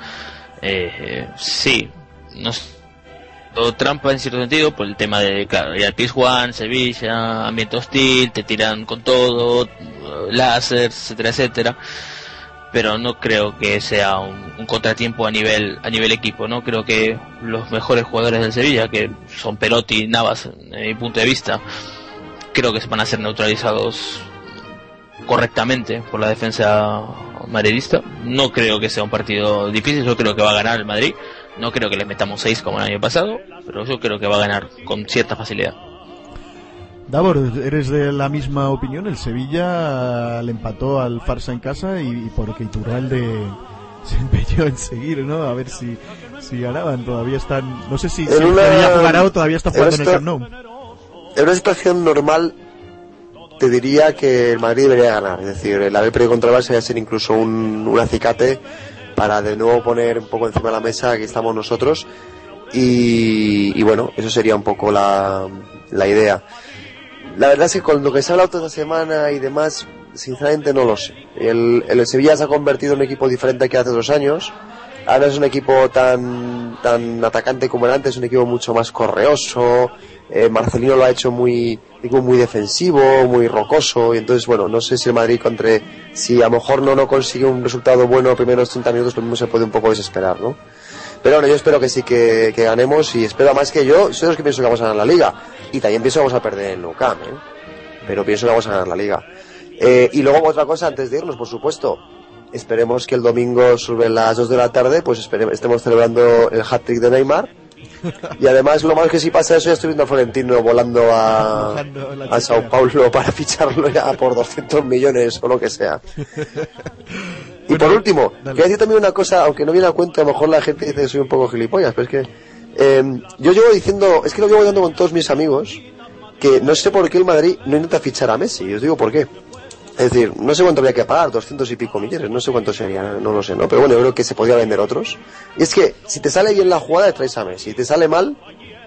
Eh, eh, sí, no todo trampa en cierto sentido por el tema de, claro, Pizjuán, Sevilla, ambiente hostil, te tiran con todo, láser, etcétera, etcétera. Pero no creo que sea un, contratiempo a nivel a nivel equipo no creo que los mejores jugadores del Sevilla que son Perotti y Navas en mi punto de vista creo que van a ser neutralizados correctamente por la defensa madridista. No creo que sea un partido difícil yo creo que va a ganar el Madrid no creo que le metamos seis como el año pasado pero yo creo que va a ganar con cierta facilidad Davor, ¿eres de la misma opinión? El Sevilla le empató al Farsa en casa y, y porque Iturralde se empeñó en seguir, ¿no? A ver si, si ganaban. Todavía están... No sé si, si una- Sevilla jugará o todavía está en jugando en el Camp Nou. En una situación normal, te diría que el Madrid debería ganar. Es decir, el haber perdido contra el Barça va a ser incluso un, un acicate para de nuevo poner un poco encima de la mesa que estamos nosotros y, bueno, eso sería un poco la, la idea. La verdad es que con lo que se ha hablado toda semana y demás, sinceramente no lo sé. El, el Sevilla se ha convertido en un equipo diferente que hace dos años. Ahora es un equipo tan, tan atacante como era antes, un equipo mucho más correoso. Eh, Marcelino lo ha hecho muy, muy defensivo, muy rocoso. Y entonces, bueno, no sé si el Madrid contra, si a lo mejor no, no consigue un resultado bueno los primeros 30 minutos, lo se puede un poco desesperar, ¿no? Pero bueno, yo espero que sí que, ganemos y espero más que yo, soy los que pienso que vamos a ganar la liga. Y también pienso que vamos a perder en Nou Camp, ¿eh? Pero pienso que vamos a ganar la liga. Eh, y luego otra cosa antes de irnos, por supuesto. Esperemos que el domingo sobre las 2 de la tarde pues estemos celebrando el hat-trick de Neymar. Y además lo malo es que si pasa eso ya estoy viendo a Florentino volando a, a Sao Paulo para ficharlo ya por 200 millones o lo que sea. Y por último, quería decir también una cosa, aunque no viene a cuento, a lo mejor la gente dice que soy un poco gilipollas, pero es que eh, yo llevo diciendo, es que lo llevo dando con todos mis amigos, que no sé por qué el Madrid no intenta fichar a Messi, y os digo por qué. Es decir, no sé cuánto habría que pagar, 200 y pico millones, no sé cuánto sería, no lo sé, ¿no? Pero bueno, yo creo que se podría vender otros. Y es que si te sale bien la jugada, traes a Messi. Si te sale mal,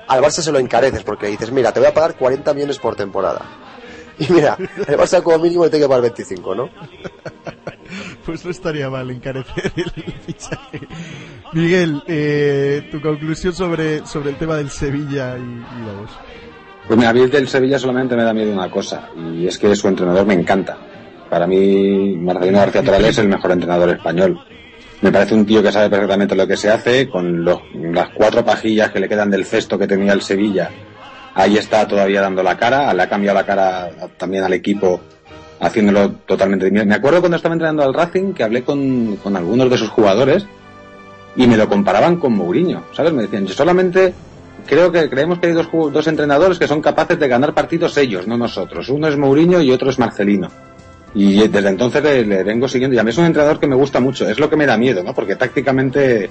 al Barça se lo encareces, porque dices, mira, te voy a pagar 40 millones por temporada. Y mira, el Barça como mínimo le tiene que pagar 25, ¿no? Pues no estaría mal encarecer el fichaje. Miguel, eh, tu conclusión sobre, sobre el tema del Sevilla y, y la voz. Pues mira, a mí el del Sevilla solamente me da miedo una cosa, y es que su entrenador me encanta. Para mí, Marcelino García Toral es el mejor entrenador español. Me parece un tío que sabe perfectamente lo que se hace, con los, las cuatro pajillas que le quedan del cesto que tenía el Sevilla. Ahí está todavía dando la cara, le ha cambiado la cara también al equipo, haciéndolo totalmente. Me acuerdo cuando estaba entrenando al Racing que hablé con, algunos de sus jugadores y me lo comparaban con Mourinho, ¿sabes? Me decían, yo solamente creo que creemos que hay dos, dos entrenadores que son capaces de ganar partidos ellos, no nosotros. Uno es Mourinho y otro es Marcelino. Y desde entonces le, vengo siguiendo. Y a mí es un entrenador que me gusta mucho. Es lo que me da miedo, ¿no? Porque tácticamente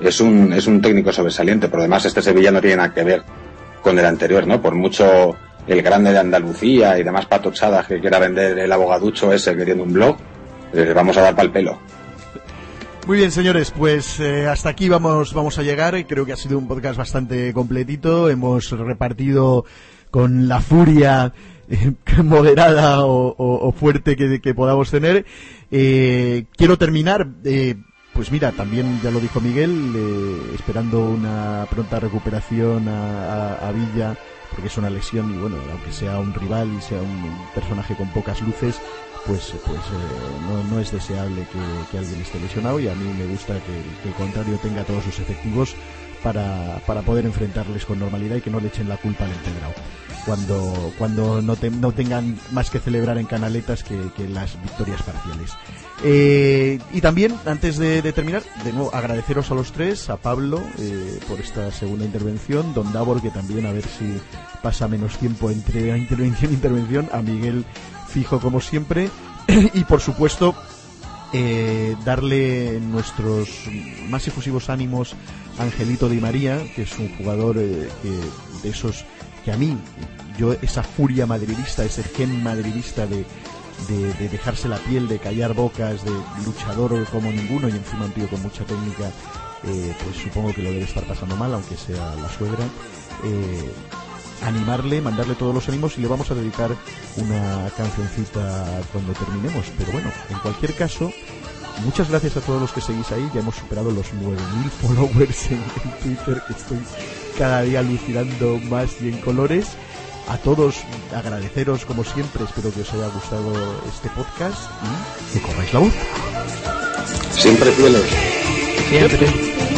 es un, es un técnico sobresaliente. Por lo demás, este Sevilla no tiene nada que ver con el anterior, ¿no? Por mucho el grande de Andalucía y demás patochadas que quiera vender el abogaducho ese queriendo un blog, le vamos a dar pal pelo. Muy bien, señores, pues eh, hasta aquí vamos, vamos a llegar. Creo que ha sido un podcast bastante completito. Hemos repartido con la furia eh, moderada o, fuerte que, podamos tener. Eh, quiero terminar, eh, pues mira, también ya lo dijo Miguel, eh, esperando una pronta recuperación a, a- Villa, porque es una lesión y bueno, aunque sea un rival y sea un personaje con pocas luces, pues, pues eh, no, no es deseable que, alguien esté lesionado y a mí me gusta que, el contrario tenga todos sus efectivos para, para poder enfrentarles con normalidad y que no le echen la culpa al empedrado cuando, cuando no, te- no tengan más que celebrar en canaletas que, las victorias parciales. Eh, y también, antes de, terminar, de nuevo agradeceros a los tres, a Pablo eh, por esta segunda intervención, Don Davor que también a ver si pasa menos tiempo entre intervención e intervención, a Miguel fijo como siempre, y por supuesto eh, darle nuestros más efusivos ánimos a Angelito Di María, que es un jugador de esos que a mí, yo esa furia madridista, ese gen madridista de, de, de dejarse la piel, de callar bocas, de luchador como ninguno y encima un tío con mucha técnica, eh, pues supongo que lo debe estar pasando mal, aunque sea la suegra. Eh, animarle, mandarle todos los ánimos y le vamos a dedicar una cancioncita cuando terminemos. Pero bueno, en cualquier caso, muchas gracias a todos los que seguís ahí. Ya hemos superado los 9.000 followers en, en Twitter, estoy cada día alucinando más y en colores. A todos agradeceros como siempre, espero que os haya gustado este podcast y que corráis la voz. Siempre fieles. Siempre.